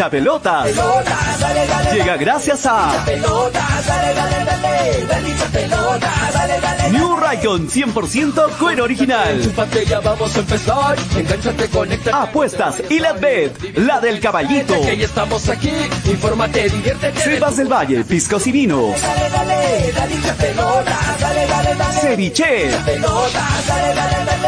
hincha pelotas. Llega gracias a New Raycon 100% cuero original. vamos a empezar. Engánchate, conecta. Apuestas y la bet, la del caballito. Que ya estamos aquí. Infórmate, diviértete. Cepas del Valle, piscos y vinos. Dale, dale, dale, hincha pelotas. Dale, dale, dale. Ceviche. Pelotas, dale, dale, dale.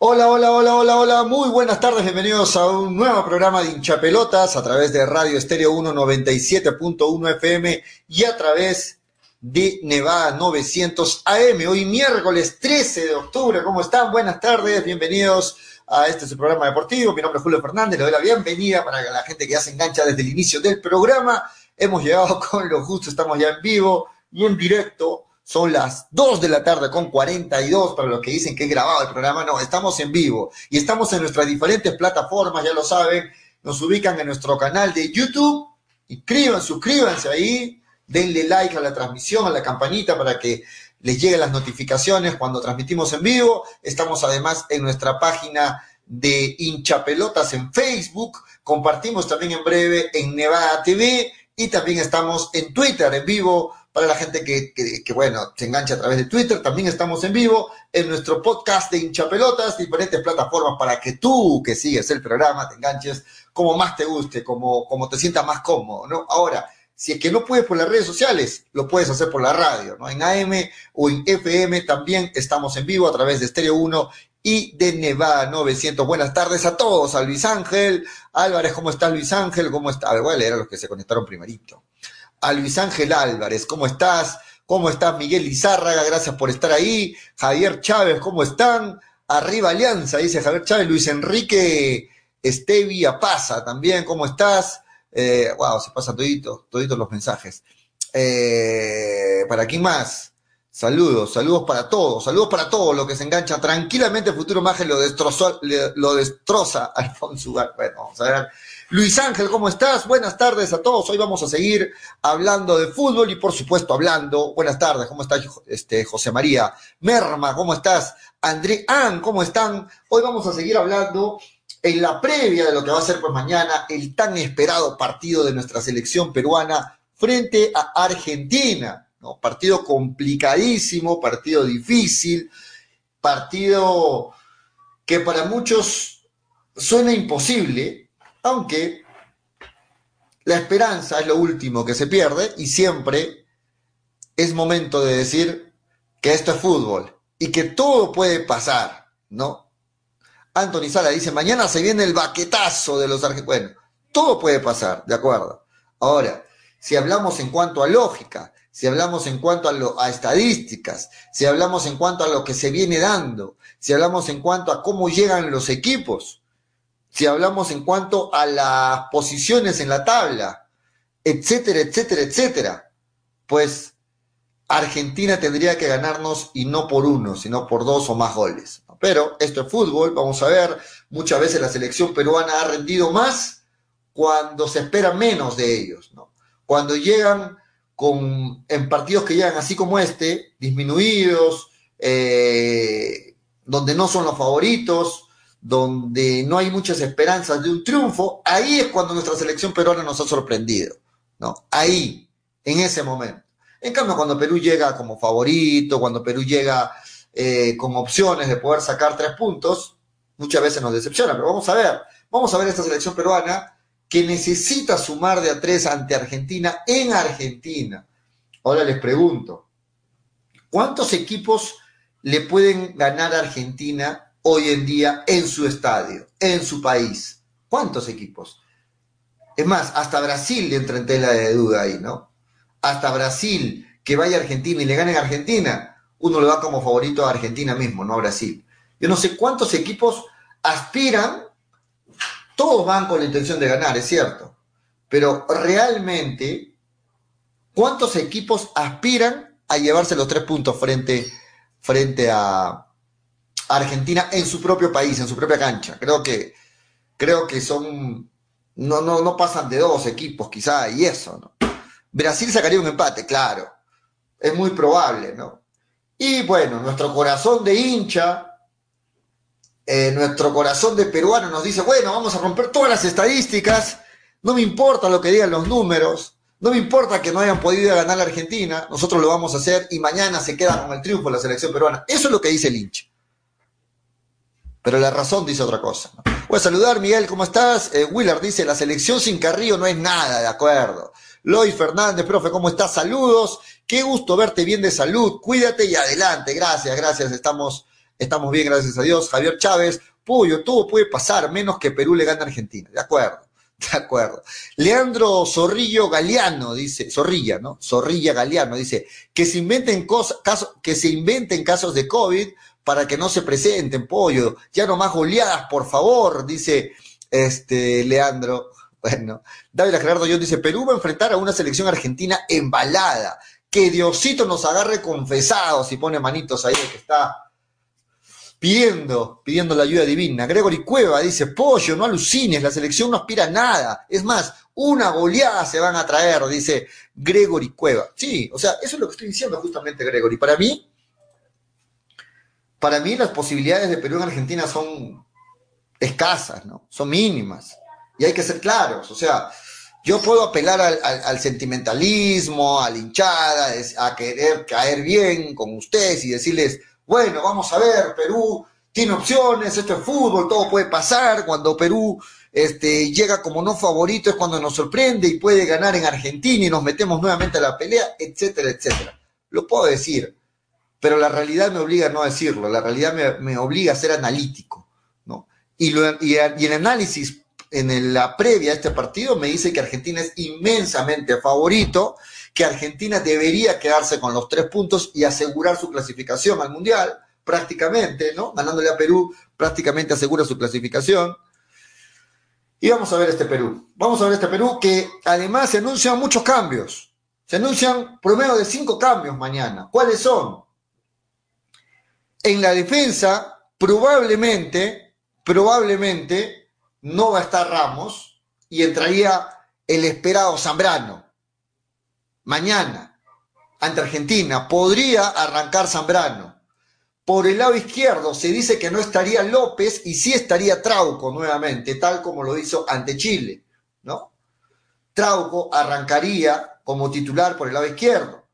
Hola, hola, hola, hola, hola, muy buenas tardes, bienvenidos a un nuevo programa de hinchapelotas a través de Radio Estéreo 197.1 FM y a través de Nevada 900 AM. Hoy miércoles 13 de octubre, ¿cómo están? Buenas tardes, bienvenidos a este programa deportivo. Mi nombre es Julio Fernández, le doy la bienvenida para la gente que ya se engancha desde el inicio del programa. Hemos llegado con lo justo, estamos ya en vivo y en directo. Son las 2 de la tarde con 42 para los que dicen que he grabado el programa. No, estamos en vivo y estamos en nuestras diferentes plataformas, ya lo saben. Nos ubican en nuestro canal de YouTube. Inscriban, suscríbanse ahí, denle like a la transmisión, a la campanita para que les lleguen las notificaciones cuando transmitimos en vivo. Estamos además en nuestra página de hinchapelotas en Facebook. Compartimos también en breve en Nevada TV y también estamos en Twitter en vivo para la gente que, que, bueno, se engancha a través de Twitter. También estamos en vivo en nuestro podcast de hinchapelotas, diferentes plataformas para que tú que sigues el programa te enganches como más te guste, como, como te sientas más cómodo, ¿no? Ahora, si es que no puedes por las redes sociales, lo puedes hacer por la radio, ¿no? En AM o en FM también estamos en vivo a través de Estéreo 1 y de Nevada 900. Buenas tardes a todos, a Luis Ángel. Álvarez, ¿cómo estás Luis Ángel? ¿Cómo está? Voy a leer a los que se conectaron primerito. A Luis Ángel Álvarez, ¿cómo estás? ¿Cómo estás Miguel Lizárraga? Gracias por estar ahí. Javier Chávez, ¿cómo están? Arriba Alianza, dice Javier Chávez. Luis Enrique Estevia Pasa también, ¿cómo estás? Eh, wow, se pasan toditos, toditos los mensajes. Eh, ¿Para quién más? Saludos, saludos para todos, saludos para todos los que se enganchan tranquilamente. Futuro Maje lo destrozó, lo destroza Alfonso. Bueno, vamos a ver. Luis Ángel, ¿cómo estás? Buenas tardes a todos. Hoy vamos a seguir hablando de fútbol y por supuesto hablando. Buenas tardes, ¿cómo estás, este, José María? Merma, ¿cómo estás? André An, ¿cómo están? Hoy vamos a seguir hablando en la previa de lo que va a ser pues mañana el tan esperado partido de nuestra selección peruana frente a Argentina. Partido complicadísimo, partido difícil, partido que para muchos suena imposible, aunque la esperanza es lo último que se pierde y siempre es momento de decir que esto es fútbol y que todo puede pasar, ¿no? Anthony Sala dice, mañana se viene el baquetazo de los argentinos. Bueno, todo puede pasar, ¿de acuerdo? Ahora, si hablamos en cuanto a lógica, si hablamos en cuanto a, lo, a estadísticas, si hablamos en cuanto a lo que se viene dando, si hablamos en cuanto a cómo llegan los equipos, si hablamos en cuanto a las posiciones en la tabla, etcétera, etcétera, etcétera, pues Argentina tendría que ganarnos y no por uno, sino por dos o más goles. Pero esto es fútbol, vamos a ver, muchas veces la selección peruana ha rendido más cuando se espera menos de ellos. Cuando llegan con, en partidos que llegan así como este, disminuidos, eh, donde no son los favoritos, donde no hay muchas esperanzas de un triunfo, ahí es cuando nuestra selección peruana nos ha sorprendido, ¿no? Ahí, en ese momento. En cambio, cuando Perú llega como favorito, cuando Perú llega eh, con opciones de poder sacar tres puntos, muchas veces nos decepciona, pero vamos a ver, vamos a ver esta selección peruana que necesita sumar de a tres ante Argentina en Argentina. Ahora les pregunto, ¿cuántos equipos le pueden ganar a Argentina hoy en día en su estadio, en su país. ¿Cuántos equipos? Es más, hasta Brasil entra en tela de duda ahí, ¿no? Hasta Brasil, que vaya a Argentina y le gane a Argentina, uno le va como favorito a Argentina mismo, no a Brasil. Yo no sé cuántos equipos aspiran, todos van con la intención de ganar, es cierto, pero realmente, ¿cuántos equipos aspiran a llevarse los tres puntos frente, frente a, Argentina en su propio país, en su propia cancha. Creo que, creo que son, no, no, no pasan de dos equipos quizá y eso, ¿no? Brasil sacaría un empate, claro. Es muy probable, ¿no? Y bueno, nuestro corazón de hincha eh, nuestro corazón de peruano nos dice, bueno, vamos a romper todas las estadísticas, no me importa lo que digan los números, no me importa que no hayan podido ganar la Argentina, nosotros lo vamos a hacer y mañana se queda con el triunfo la selección peruana. Eso es lo que dice el hincha. Pero la razón dice otra cosa. Voy a saludar, Miguel, ¿cómo estás? Eh, Willard dice, la selección sin Carrillo no es nada, de acuerdo. Lois Fernández, profe, ¿cómo estás? Saludos. Qué gusto verte bien de salud. Cuídate y adelante. Gracias, gracias. Estamos Estamos bien, gracias a Dios. Javier Chávez, Puyo, todo puede pasar, menos que Perú le gane a Argentina. De acuerdo, de acuerdo. Leandro Zorrillo Galeano dice, Zorrilla, ¿no? Zorrilla Galeano dice, que se inventen cosas, que se inventen casos de COVID para que no se presenten, pollo. Ya no más goleadas, por favor, dice este Leandro. Bueno, David Gerardo John dice, Perú va a enfrentar a una selección argentina embalada. Que Diosito nos agarre confesados y pone manitos ahí que está pidiendo, pidiendo la ayuda divina. Gregory Cueva dice, pollo, no alucines, la selección no aspira a nada. Es más, una goleada se van a traer, dice Gregory Cueva. Sí, o sea, eso es lo que estoy diciendo justamente, Gregory. Para mí, para mí las posibilidades de Perú en Argentina son escasas, ¿no? Son mínimas. Y hay que ser claros, o sea, yo puedo apelar al, al sentimentalismo, a la hinchada, a querer caer bien con ustedes y decirles, bueno, vamos a ver, Perú tiene opciones, esto es fútbol, todo puede pasar, cuando Perú este, llega como no favorito es cuando nos sorprende y puede ganar en Argentina y nos metemos nuevamente a la pelea, etcétera, etcétera. Lo puedo decir, pero la realidad me obliga a no decirlo, la realidad me, obliga a ser analítico, ¿no? Y, y, el análisis en la previa a este partido me dice que Argentina es inmensamente favorito que Argentina debería quedarse con los tres puntos y asegurar su clasificación al Mundial, prácticamente, ¿no? Ganándole a Perú, prácticamente asegura su clasificación. Y vamos a ver este Perú. Vamos a ver este Perú que además se anuncian muchos cambios. Se anuncian promedio de cinco cambios mañana. ¿Cuáles son? En la defensa, probablemente, probablemente no va a estar Ramos y entraría el esperado Zambrano mañana ante Argentina, podría arrancar Zambrano. Por el lado izquierdo se dice que no estaría López y sí estaría Trauco nuevamente, tal como lo hizo ante Chile, ¿no? Trauco arrancaría como titular por el lado izquierdo.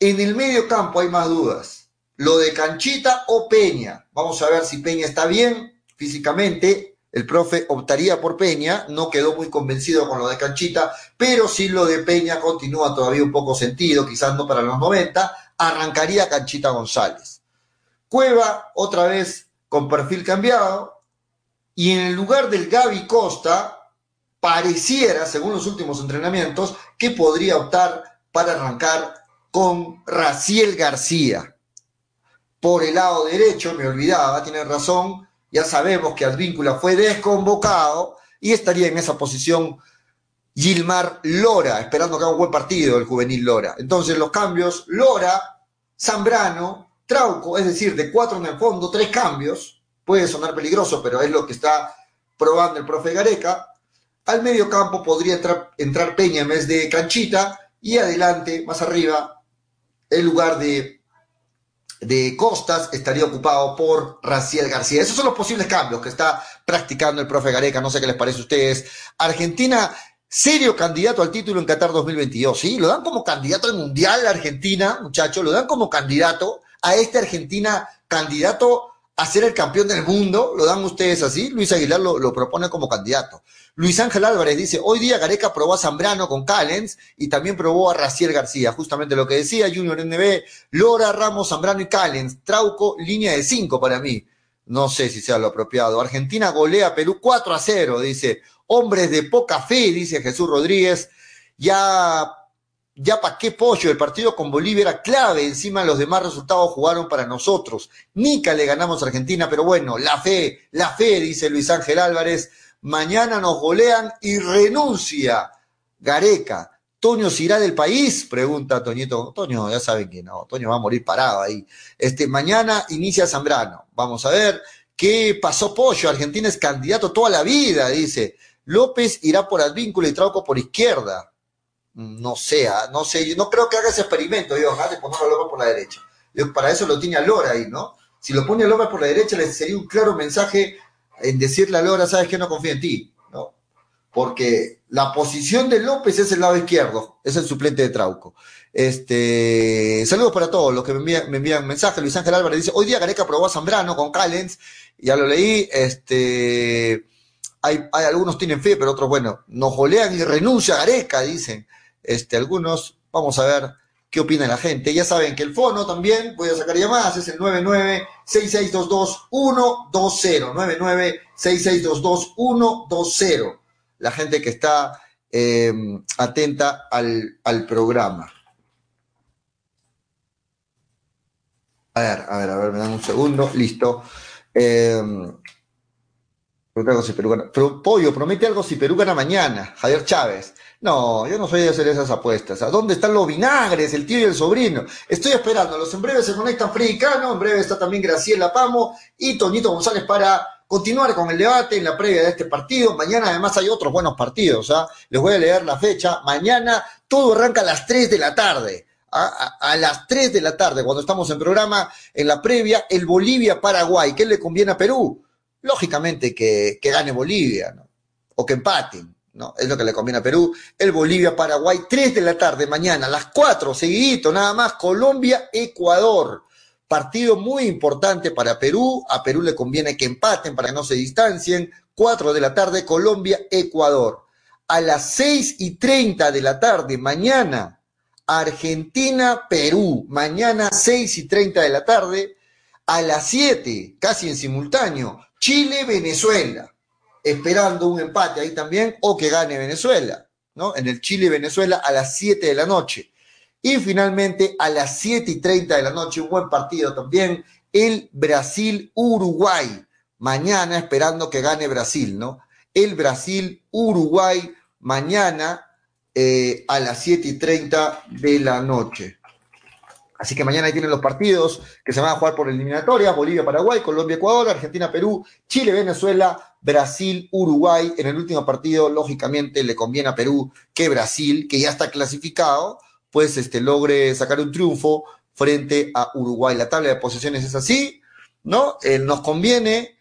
En el medio campo hay más dudas. Lo de Canchita o Peña. Vamos a ver si Peña está bien físicamente el profe optaría por Peña, no quedó muy convencido con lo de Canchita, pero si lo de Peña continúa todavía un poco sentido, quizás no para los 90, arrancaría Canchita González. Cueva, otra vez con perfil cambiado, y en el lugar del Gaby Costa, pareciera, según los últimos entrenamientos, que podría optar para arrancar con Raciel García. Por el lado derecho, me olvidaba, tiene razón, ya sabemos que Advíncula fue desconvocado y estaría en esa posición Gilmar Lora, esperando que haga un buen partido el juvenil Lora. Entonces los cambios, Lora, Zambrano, Trauco, es decir, de cuatro en el fondo, tres cambios, puede sonar peligroso, pero es lo que está probando el profe Gareca. Al medio campo podría entrar, entrar Peña en vez de Canchita y adelante, más arriba, el lugar de de Costas estaría ocupado por Raciel García. Esos son los posibles cambios que está practicando el profe Gareca. No sé qué les parece a ustedes. Argentina, serio candidato al título en Qatar 2022. Sí, lo dan como candidato al Mundial Argentina, muchachos. Lo dan como candidato a esta Argentina, candidato a ser el campeón del mundo. Lo dan ustedes así. Luis Aguilar lo, lo propone como candidato. Luis Ángel Álvarez dice, hoy día Gareca probó a Zambrano con Callens y también probó a Raciel García, justamente lo que decía Junior NB, Lora, Ramos, Zambrano y Callens, Trauco, línea de cinco para mí. No sé si sea lo apropiado. Argentina golea Perú 4 a 0, dice. Hombres de poca fe, dice Jesús Rodríguez. Ya, ya pa' qué pollo. El partido con Bolivia era clave. Encima los demás resultados jugaron para nosotros. Nica le ganamos a Argentina, pero bueno, la fe, la fe, dice Luis Ángel Álvarez mañana nos golean y renuncia Gareca. ¿Toño se irá del país? Pregunta Toñito. Toño, ya saben que no, Toño va a morir parado ahí. Este, mañana inicia Zambrano. Vamos a ver qué pasó Pollo. Argentina es candidato toda la vida, dice. López irá por Advíncula y Trauco por izquierda. No sea, no sé, yo no creo que haga ese experimento, yo, de ponerlo a López por la derecha. para eso lo tiene a Lora ahí, ¿no? Si lo pone a López por la derecha, le sería un claro mensaje en decirle a Lora, sabes que no confío en ti, ¿no? Porque la posición de López es el lado izquierdo, es el suplente de Trauco. Este, saludos para todos los que me envían, me mensajes. Luis Ángel Álvarez dice, hoy día Gareca probó a Zambrano con Callens, ya lo leí, este, hay, hay algunos tienen fe, pero otros, bueno, nos golean y renuncia a Gareca, dicen. Este, algunos, vamos a ver qué opina la gente. Ya saben que el fono también, voy a sacar llamadas, es el 996622-120. 996622-120. La gente que está eh, atenta al, al programa. A ver, a ver, a ver, me dan un segundo. Listo. Eh, algo si Perú gana. Pollo, promete algo si Perú gana mañana. Javier Chávez. No, yo no soy de hacer esas apuestas. ¿A dónde están los vinagres, el tío y el sobrino? Estoy esperando. Los en breve se conectan Freddy Cano, en breve está también Graciela Pamo y Toñito González para continuar con el debate en la previa de este partido. Mañana además hay otros buenos partidos. ¿ah? Les voy a leer la fecha. Mañana todo arranca a las 3 de la tarde a, las 3 de la tarde, cuando estamos en programa, en la previa, el Bolivia-Paraguay. ¿Qué le conviene a Perú? Lógicamente que, gane Bolivia, ¿no? O que empaten, ¿no? Es lo que le conviene a Perú. El Bolivia-Paraguay, 3 de la tarde, mañana, las 4, seguidito, nada más, Colombia-Ecuador. Partido muy importante para Perú. A Perú le conviene que empaten para que no se distancien. 4 de la tarde, Colombia-Ecuador. A las 6 y 30 de la tarde, mañana, Argentina-Perú, mañana 6 y 30 de la tarde, a las 7, casi en simultáneo, Chile-Venezuela, esperando un empate ahí también o que gane Venezuela, ¿no? En el Chile-Venezuela a las 7 de la noche. Y finalmente a las 7 y 30 de la noche, un buen partido también, el Brasil-Uruguay. Mañana esperando que gane Brasil, ¿no? El Brasil-Uruguay mañana eh, a las 7 y 30 de la noche. Así que mañana ahí tienen los partidos que se van a jugar por eliminatoria, Bolivia, Paraguay, Colombia, Ecuador, Brasil, Uruguay. En el último partido, lógicamente, le conviene a Perú que Brasil, que ya está clasificado, pues este, logre sacar un triunfo frente a Uruguay. La tabla de posiciones es así, ¿no? Eh, nos conviene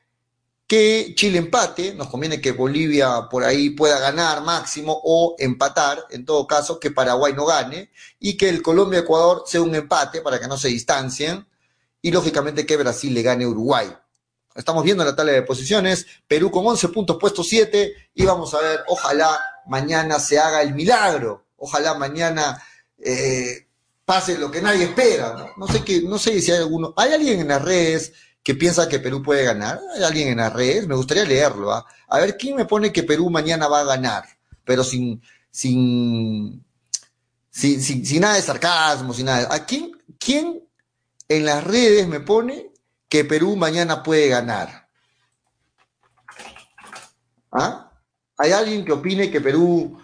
que Chile empate, nos conviene que Bolivia por ahí pueda ganar máximo o empatar, en todo caso, que Paraguay no gane y que el Colombia-Ecuador sea un empate para que no se distancien y lógicamente que Brasil le gane a Uruguay. Estamos viendo la tabla de posiciones, Perú con 11 puntos, puesto 7 y vamos a ver, ojalá mañana se haga el milagro, ojalá mañana eh, pase lo que nadie espera, ¿no? No sé, qué, no sé si hay alguno, hay alguien en las redes que piensa que Perú puede ganar. Hay alguien en las redes, me gustaría leerlo. ¿ah? A ver, ¿quién me pone que Perú mañana va a ganar? Pero sin, sin, sin, sin, nada de sarcasmo, sin nada. ¿A quién, quién en las redes me pone que Perú mañana puede ganar? ¿Ah? ¿Hay alguien que opine que Perú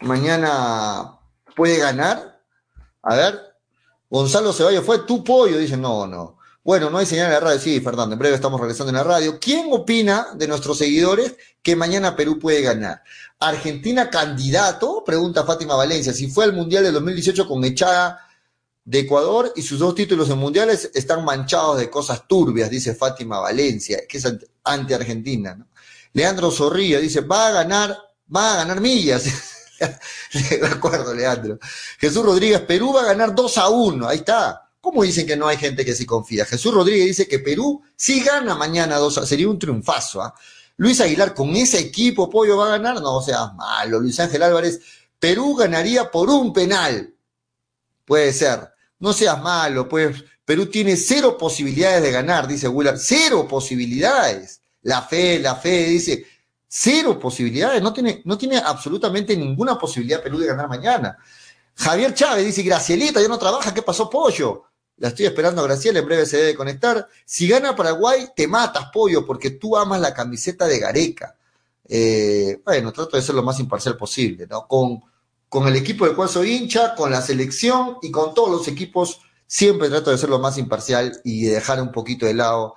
mañana puede ganar? A ver, Gonzalo Ceballos fue tu pollo, dice, no, no. Bueno, no hay señal en la radio. Sí, Fernando, en breve estamos regresando en la radio. ¿Quién opina de nuestros seguidores que mañana Perú puede ganar? ¿Argentina candidato? Pregunta Fátima Valencia. Si fue al Mundial del 2018 con echada de Ecuador y sus dos títulos en mundiales están manchados de cosas turbias, dice Fátima Valencia, que es anti-argentina. ¿no? Leandro Zorrilla dice, va a ganar, va a ganar millas. de acuerdo, Leandro. Jesús Rodríguez, Perú va a ganar 2 a 1. Ahí está. ¿Cómo dicen que no hay gente que sí confía? Jesús Rodríguez dice que Perú sí gana mañana dos, sería un triunfazo. ¿ah? Luis Aguilar, con ese equipo Pollo va a ganar, no seas malo. Luis Ángel Álvarez, Perú ganaría por un penal. Puede ser. No seas malo, pues Perú tiene cero posibilidades de ganar, dice Willard. Cero posibilidades. La fe, la fe, dice, cero posibilidades. No tiene, no tiene absolutamente ninguna posibilidad Perú de ganar mañana. Javier Chávez dice, Gracielita ya no trabaja, ¿qué pasó, pollo? La estoy esperando a Graciela, en breve se debe conectar. Si gana Paraguay, te matas, pollo, porque tú amas la camiseta de Gareca. Eh, bueno, trato de ser lo más imparcial posible, ¿no? Con, con el equipo del cual soy hincha, con la selección y con todos los equipos, siempre trato de ser lo más imparcial y de dejar un poquito de lado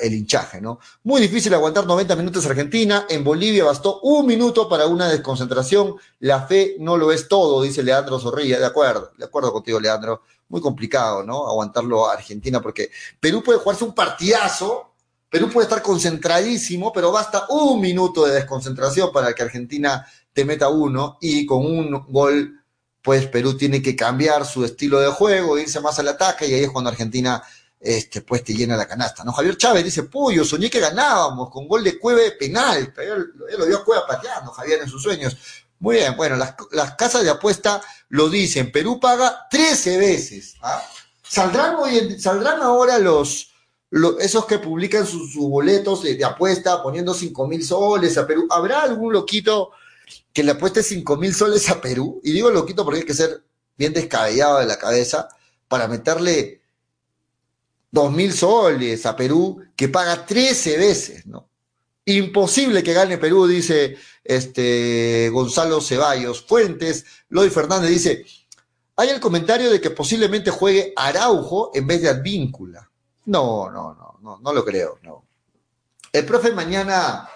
el hinchaje, ¿no? Muy difícil aguantar 90 minutos Argentina. En Bolivia bastó un minuto para una desconcentración. La fe no lo es todo, dice Leandro Zorrilla. De acuerdo, de acuerdo contigo, Leandro. Muy complicado, ¿no? Aguantarlo a Argentina porque Perú puede jugarse un partidazo. Perú puede estar concentradísimo, pero basta un minuto de desconcentración para que Argentina te meta uno y con un gol, pues Perú tiene que cambiar su estilo de juego, irse más al ataque y ahí es cuando Argentina este, pues te llena la canasta. ¿no? Javier Chávez dice, Puyo, soñé que ganábamos con gol de Cueva de penal. Él, lo vio a Cueva pateando, Javier, en sus sueños. Muy bien, bueno, las, casas de apuesta lo dicen. Perú paga 13 veces. ¿ah? ¿Saldrán, hoy ¿Saldrán ahora los, esos que publican sus, boletos de, apuesta poniendo 5 mil soles a Perú? ¿Habrá algún loquito que le apueste 5 mil soles a Perú? Y digo loquito porque hay que ser bien descabellado de la cabeza para meterle dos mil soles a Perú, que paga 13 veces, ¿no? Imposible que gane Perú, dice este Gonzalo Ceballos. Fuentes, Loy Fernández dice, hay el comentario de que posiblemente juegue Araujo en vez de Advíncula. No, no, no, no, no lo creo, no. El profe mañana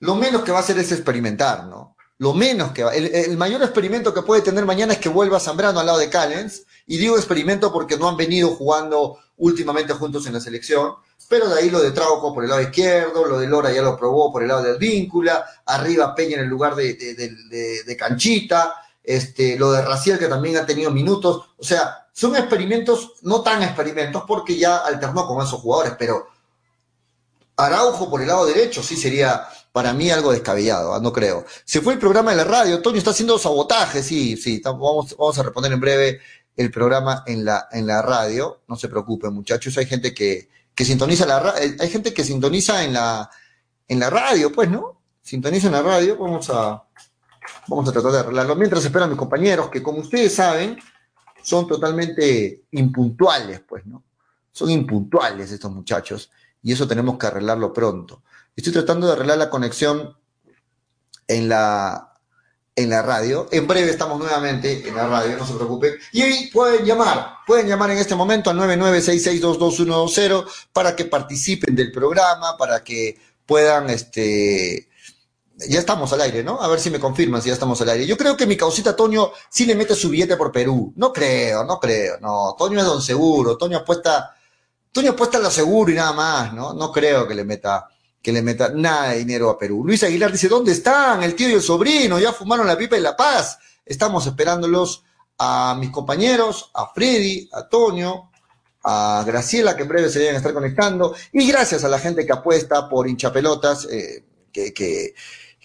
lo menos que va a hacer es experimentar, ¿no? Lo menos que va. El, mayor experimento que puede tener mañana es que vuelva Zambrano al lado de Callens. Y digo experimento porque no han venido jugando últimamente juntos en la selección, pero de ahí lo de Trauco por el lado izquierdo, lo de Lora ya lo probó por el lado del víncula, arriba Peña en el lugar de, Canchita, este, lo de Raciel que también ha tenido minutos, o sea, son experimentos, no tan experimentos porque ya alternó con esos jugadores, pero Araujo por el lado derecho sí sería para mí algo descabellado, ¿ah? no creo. Se fue el programa de la radio, Toño está haciendo sabotaje, sí, sí, vamos, a responder en breve el programa en la, en la radio. No se preocupen, muchachos. Hay gente que, que sintoniza la eh, hay gente que sintoniza en la, en la radio, pues, ¿no? Sintoniza en la radio. Vamos a, vamos a tratar de arreglarlo. Mientras esperan mis compañeros, que como ustedes saben, son totalmente impuntuales, pues, ¿no? Son impuntuales estos muchachos. Y eso tenemos que arreglarlo pronto. Estoy tratando de arreglar la conexión en la, en la radio. En breve estamos nuevamente en la radio, no se preocupen. Y pueden llamar, pueden llamar en este momento al 9966222120 para que participen del programa, para que puedan, este, ya estamos al aire, ¿no? A ver si me confirman si ya estamos al aire. Yo creo que mi causita Toño sí le mete su billete por Perú. No creo, no creo, no. Toño es don seguro, Toño apuesta, Toño apuesta a lo seguro y nada más, ¿no? No creo que le meta que le meta nada de dinero a Perú. Luis Aguilar dice, ¿dónde están? El tío y el sobrino, ya fumaron la pipa y la paz. Estamos esperándolos a mis compañeros, a Freddy, a Toño, a Graciela, que en breve se deben estar conectando, y gracias a la gente que apuesta por hinchapelotas, eh, que, que,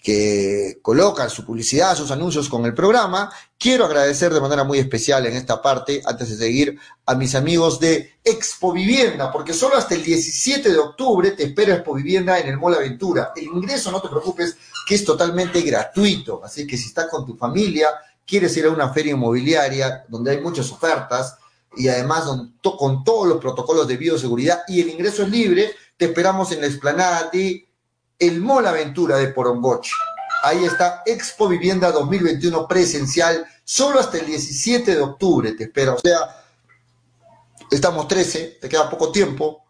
que colocan su publicidad, sus anuncios con el programa. Quiero agradecer de manera muy especial en esta parte, antes de seguir, a mis amigos de Expo Vivienda, porque solo hasta el 17 de octubre te espera Expo Vivienda en el Mall Aventura. El ingreso, no te preocupes, que es totalmente gratuito. Así que si estás con tu familia, quieres ir a una feria inmobiliaria donde hay muchas ofertas y además con todos los protocolos de bioseguridad y el ingreso es libre, te esperamos en la explanada de el Mall Aventura de Poromboche. Ahí está Expo Vivienda 2021 presencial, solo hasta el 17 de octubre te espero. O sea, estamos 13, te queda poco tiempo.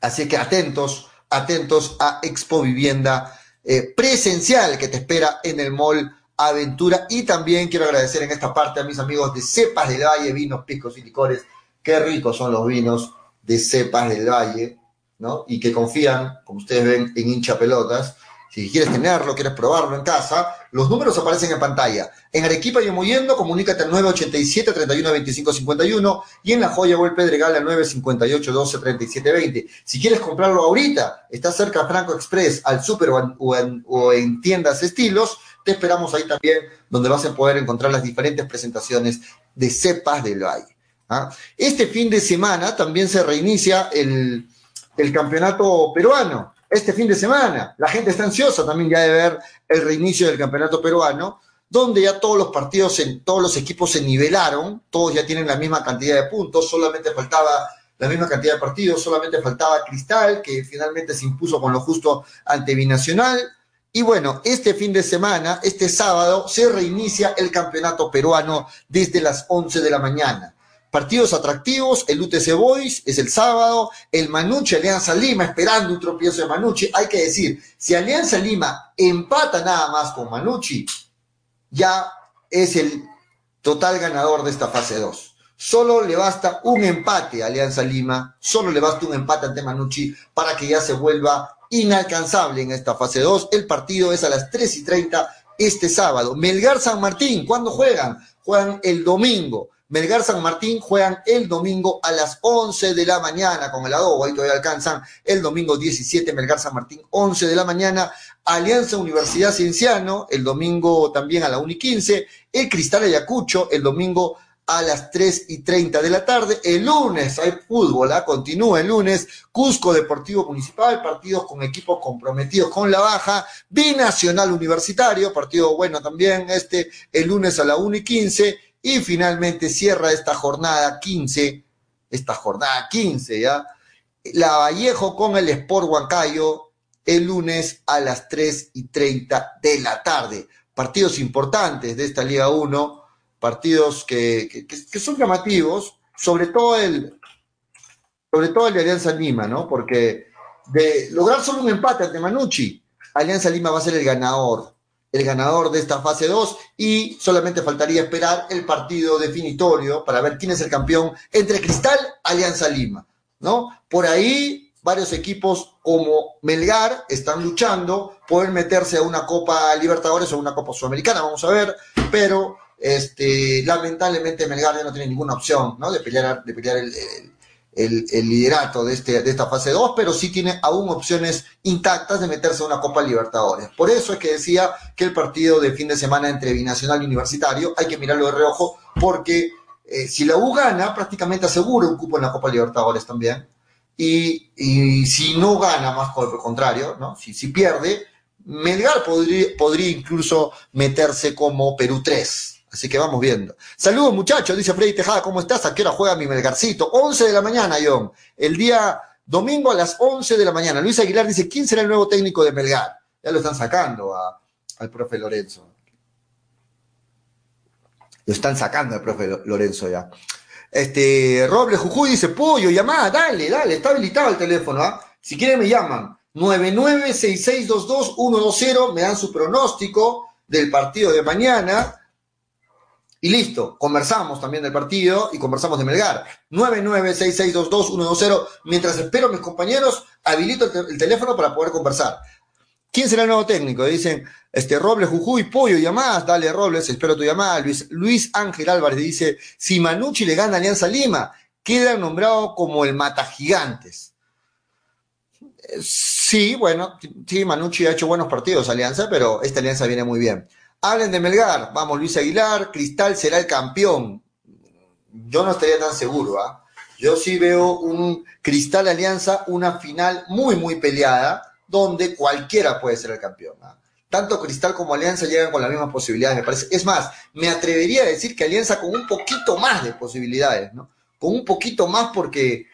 Así que atentos, atentos a Expo Vivienda eh, presencial que te espera en el Mall Aventura. Y también quiero agradecer en esta parte a mis amigos de Cepas del Valle, vinos, piscos y licores. Qué ricos son los vinos de Cepas del Valle. ¿No? Y que confían, como ustedes ven, en hincha pelotas. Si quieres tenerlo, quieres probarlo en casa, los números aparecen en pantalla. En Arequipa y en Moyendo, comunícate al 987 31 25 51 y en La Joya o Pedregal al 958 12 37 20. Si quieres comprarlo ahorita, está cerca Franco Express, al Super o en, tiendas estilos, te esperamos ahí también, donde vas a poder encontrar las diferentes presentaciones de cepas del valle. ¿ah? Este fin de semana también se reinicia el, el campeonato peruano este fin de semana. La gente está ansiosa también ya de ver el reinicio del campeonato peruano, donde ya todos los partidos, en, todos los equipos se nivelaron, todos ya tienen la misma cantidad de puntos, solamente faltaba la misma cantidad de partidos, solamente faltaba Cristal, que finalmente se impuso con lo justo ante Binacional. Y bueno, este fin de semana, este sábado, se reinicia el campeonato peruano desde las 11 de la mañana partidos atractivos, el UTC Boys es el sábado, el Manucci Alianza Lima, esperando un tropiezo de Manucci. Hay que decir, si Alianza Lima empata nada más con Manucci, ya es el total ganador de esta fase 2. Solo le basta un empate a Alianza Lima, solo le basta un empate ante Manucci para que ya se vuelva inalcanzable en esta fase 2. El partido es a las 3 y 30 este sábado. Melgar San Martín, ¿cuándo juegan? Juegan el domingo. Melgar San Martín juegan el domingo a las 11 de la mañana con el adobo, ahí todavía alcanzan el domingo 17, Melgar San Martín 11 de la mañana, Alianza Universidad Cienciano el domingo también a la 1 y 15, el Cristal Ayacucho el domingo a las 3 y 30 de la tarde. El lunes hay fútbol, ¿ah? continúa el lunes. Cusco Deportivo Municipal, partidos con equipos comprometidos con la baja. Binacional Universitario, partido bueno también este, el lunes a la 1 y 15. Y finalmente cierra esta jornada 15, esta jornada 15, ¿ya? La Vallejo con el Sport Huancayo el lunes a las 3 y 30 de la tarde. Partidos importantes de esta Liga 1 partidos que, son llamativos, sobre todo el sobre todo el de Alianza Lima, ¿no? Porque de lograr solo un empate ante Manucci, Alianza Lima va a ser el ganador, el ganador de esta fase 2 y solamente faltaría esperar el partido definitorio para ver quién es el campeón entre Cristal Alianza Lima, ¿no? Por ahí varios equipos como Melgar están luchando, pueden meterse a una Copa Libertadores o una Copa Sudamericana, vamos a ver, pero este, lamentablemente Melgar ya no tiene ninguna opción ¿no? de pelear, de pelear el, el, liderato de, este, esta fase 2, pero sí tiene aún opciones intactas de meterse a una Copa Libertadores. Por eso es que decía que el partido de fin de semana entre Binacional y Universitario hay que mirarlo de reojo, porque eh, si la U gana, prácticamente asegura un cupo en la Copa Libertadores también. Y, si no gana, más por el contrario, ¿no? si, si pierde, Melgar podría, podría incluso meterse como Perú 3, Así que vamos viendo. Saludos muchachos, dice Freddy Tejada, ¿cómo estás? ¿A qué hora juega mi Melgarcito? 11 de la mañana, John. El día domingo a las 11 de la mañana. Luis Aguilar dice, ¿quién será el nuevo técnico de Melgar? Ya lo están sacando al profe Lorenzo. Lo están sacando al profe Lorenzo ya. Este, Robles Jujuy dice, pollo, llamada, dale, dale, está habilitado el teléfono, ¿ah? Si quieren me llaman. 996622 me dan su pronóstico del partido de mañana y listo, conversamos también del partido y conversamos de Melgar. 9966222120. Mientras espero a mis compañeros, habilito el, teléfono para poder conversar. ¿Quién será el nuevo técnico? Dicen, este, Robles, Jujuy, Pollo, llamadas. Dale, Robles, espero tu llamada. Luis, Luis Ángel Álvarez dice, si Manucci le gana Alianza Lima, queda nombrado como el Mata Gigantes. Eh, sí, bueno, sí, Manucci ha hecho buenos partidos, Alianza, pero esta Alianza viene muy bien. Hablen de Melgar, vamos, Luis Aguilar, Cristal será el campeón. Yo no estaría tan seguro, ¿ah? Yo sí veo un Cristal Alianza, una final muy, muy peleada, donde cualquiera puede ser el campeón. ¿ah? Tanto Cristal como Alianza llegan con las mismas posibilidades, me parece. Es más, me atrevería a decir que Alianza con un poquito más de posibilidades, ¿no? Con un poquito más porque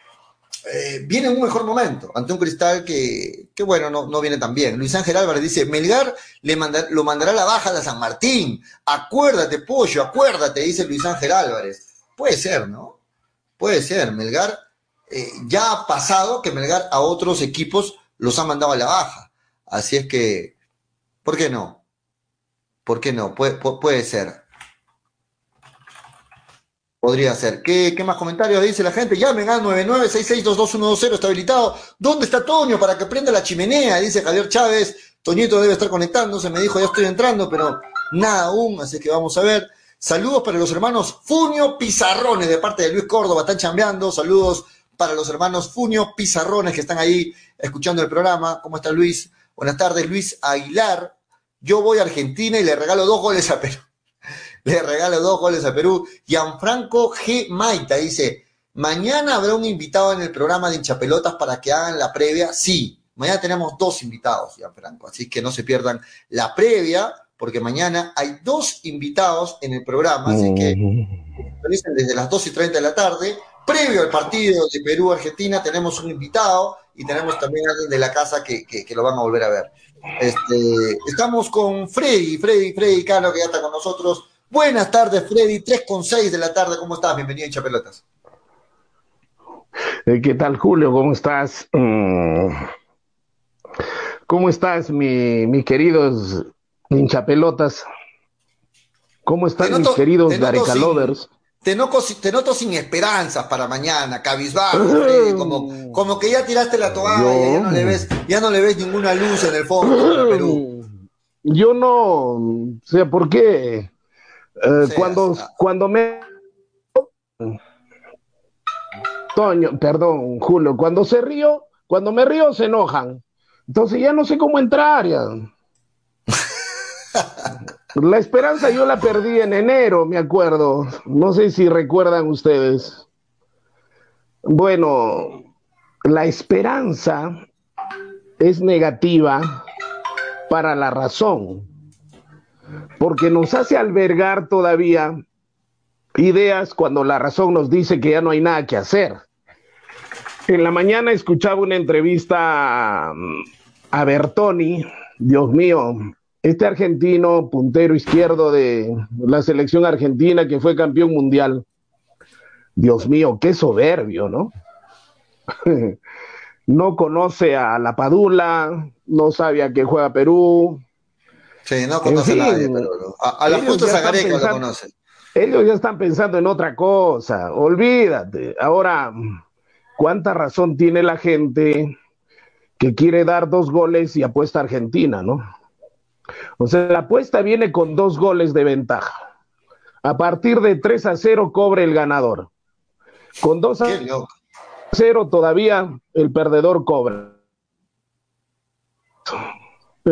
eh, viene en un mejor momento ante un cristal que, que bueno, no, no, viene tan bien. Luis Ángel Álvarez dice, Melgar le lo mandará a la baja de San Martín. Acuérdate, pollo, acuérdate, dice Luis Ángel Álvarez. Puede ser, ¿no? Puede ser. Melgar eh, ya ha pasado que Melgar a otros equipos los ha mandado a la baja. Así es que, ¿por qué no? ¿Por qué no? Puede, puede ser. Podría ser. ¿Qué, ¿Qué, más comentarios dice la gente? Llamen al 9966222120, está habilitado. ¿Dónde está Toño para que prenda la chimenea? Dice Javier Chávez. Toñito debe estar conectándose, me dijo ya estoy entrando, pero nada aún, así que vamos a ver. Saludos para los hermanos Funio Pizarrones de parte de Luis Córdoba, están chambeando. Saludos para los hermanos Funio Pizarrones que están ahí escuchando el programa. ¿Cómo está Luis? Buenas tardes, Luis Aguilar. Yo voy a Argentina y le regalo dos goles a Perú le regalo dos goles a Perú. Gianfranco G. Maita dice, mañana habrá un invitado en el programa de hinchapelotas para que hagan la previa. Sí, mañana tenemos dos invitados, Gianfranco, así que no se pierdan la previa, porque mañana hay dos invitados en el programa, así que dicen desde las 2 y 30 de la tarde. Previo al partido de Perú-Argentina tenemos un invitado y tenemos también alguien de la casa que, que, lo van a volver a ver. Este, estamos con Freddy, Freddy, Freddy Cano, que ya está con nosotros Buenas tardes, Freddy. 3 con 6 de la tarde. ¿Cómo estás? Bienvenido a Hinchapelotas. Eh, ¿Qué tal, Julio? ¿Cómo estás? Mm. ¿Cómo estás, mi, mis queridos hinchapelotas? ¿Cómo están mis queridos Gareca Lovers? Te noto, te noto sin esperanzas para mañana, cabizbajo, como, como que ya tiraste la toalla, ya no le ves, ya no le ves ninguna luz en el fondo de Perú. Yo no sé por qué eh, cuando, cuando me... Toño, perdón, Julio, cuando se río, cuando me río se enojan. Entonces ya no sé cómo entrar. Ya. La esperanza yo la perdí en enero, me acuerdo. No sé si recuerdan ustedes. Bueno, la esperanza es negativa para la razón porque nos hace albergar todavía ideas cuando la razón nos dice que ya no hay nada que hacer. En la mañana escuchaba una entrevista a Bertoni, Dios mío, este argentino puntero izquierdo de la selección argentina que fue campeón mundial. Dios mío, qué soberbio, ¿no? no conoce a la Padula, no sabe a qué juega Perú, Sí, no conoce a nadie, pero a, las justas a Gareca lo conoce. Ellos ya están pensando en otra cosa, olvídate. Ahora, ¿cuánta razón tiene la gente que quiere dar dos goles y apuesta a Argentina, no? O sea, la apuesta viene con dos goles de ventaja. A partir de 3 a 0 cobre el ganador. Con 2 a 0 todavía el perdedor cobra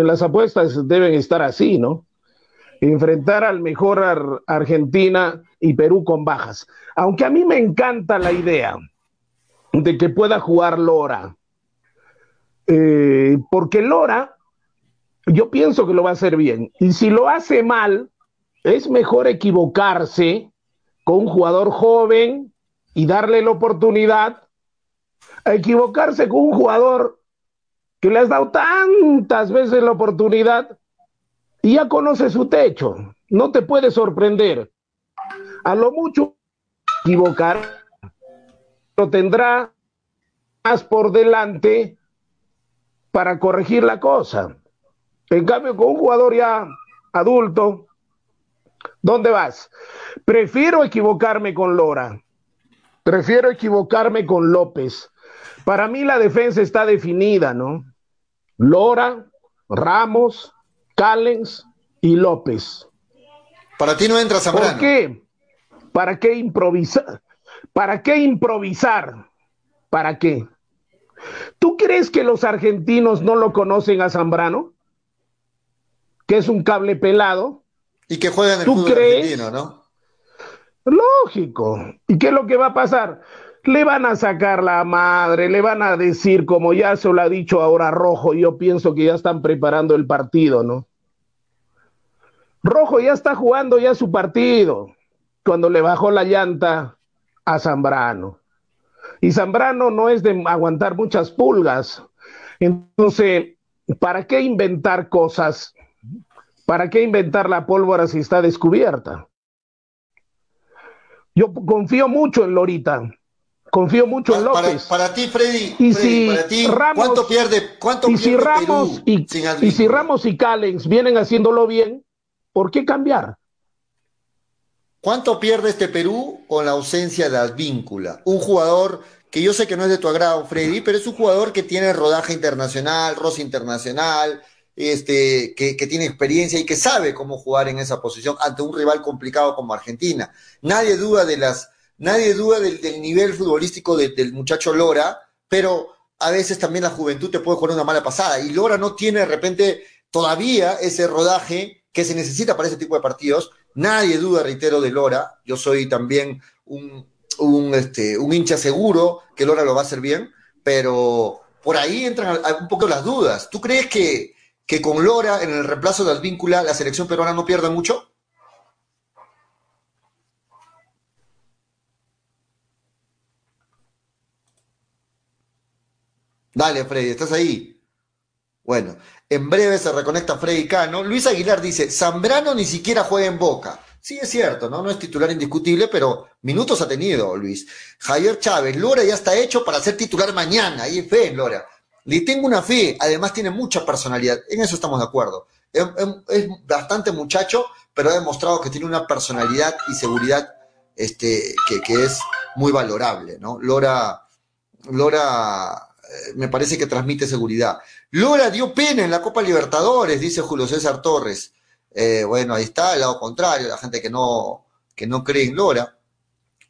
las apuestas deben estar así, ¿no? Enfrentar al mejor Argentina y Perú con bajas. Aunque a mí me encanta la idea de que pueda jugar Lora. Eh, porque Lora, yo pienso que lo va a hacer bien. Y si lo hace mal, es mejor equivocarse con un jugador joven y darle la oportunidad a equivocarse con un jugador que le has dado tantas veces la oportunidad y ya conoce su techo. No te puede sorprender. A lo mucho equivocar, lo tendrá más por delante para corregir la cosa. En cambio, con un jugador ya adulto, ¿dónde vas? Prefiero equivocarme con Lora. Prefiero equivocarme con López. Para mí la defensa está definida, ¿no? Lora, Ramos, Callens y López. Para ti no entra Zambrano. ¿Por qué? ¿Para qué improvisar? ¿Para qué improvisar? ¿Para qué? ¿Tú crees que los argentinos no lo conocen a Zambrano? Que es un cable pelado. Y que juega en el fútbol argentino, ¿no? Lógico. ¿Y qué es lo que va a pasar? Le van a sacar la madre, le van a decir, como ya se lo ha dicho ahora Rojo, yo pienso que ya están preparando el partido, ¿no? Rojo ya está jugando ya su partido, cuando le bajó la llanta a Zambrano. Y Zambrano no es de aguantar muchas pulgas. Entonces, ¿para qué inventar cosas? ¿Para qué inventar la pólvora si está descubierta? Yo confío mucho en Lorita confío mucho en López. Para, ti, Freddy, y si para ti, Ramos, ¿cuánto pierde, cuánto y si Ramos y, y, si Ramos y Callens vienen haciéndolo bien, ¿por qué cambiar? ¿Cuánto pierde este Perú con la ausencia de Advíncula? Un jugador que yo sé que no es de tu agrado, Freddy, pero es un jugador que tiene rodaje internacional, roce internacional, este, que, que, tiene experiencia y que sabe cómo jugar en esa posición ante un rival complicado como Argentina. Nadie duda de las Nadie duda del, nivel futbolístico del muchacho Lora, pero a veces también la juventud te puede jugar una mala pasada. Y Lora no tiene de repente todavía ese rodaje que se necesita para ese tipo de partidos. Nadie duda, reitero, de Lora. Yo soy también un, un, este, un hincha seguro que Lora lo va a hacer bien, pero por ahí entran un poco las dudas. ¿Tú crees que, que con Lora en el reemplazo de Advíncula la selección peruana no pierde mucho? Dale, Freddy, ¿estás ahí? Bueno, en breve se reconecta Freddy Cano. Luis Aguilar dice, Zambrano ni siquiera juega en Boca. Sí, es cierto, ¿no? No es titular indiscutible, pero minutos ha tenido, Luis. Javier Chávez, Lora ya está hecho para ser titular mañana. Ahí fe en Lora. Le tengo una fe, además tiene mucha personalidad. En eso estamos de acuerdo. Es, es bastante muchacho, pero ha demostrado que tiene una personalidad y seguridad este, que, que es muy valorable, ¿no? Lora, Lora me parece que transmite seguridad. Lora dio pena en la Copa Libertadores, dice Julio César Torres. Eh, bueno, ahí está, el lado contrario, la gente que no, que no cree en Lora.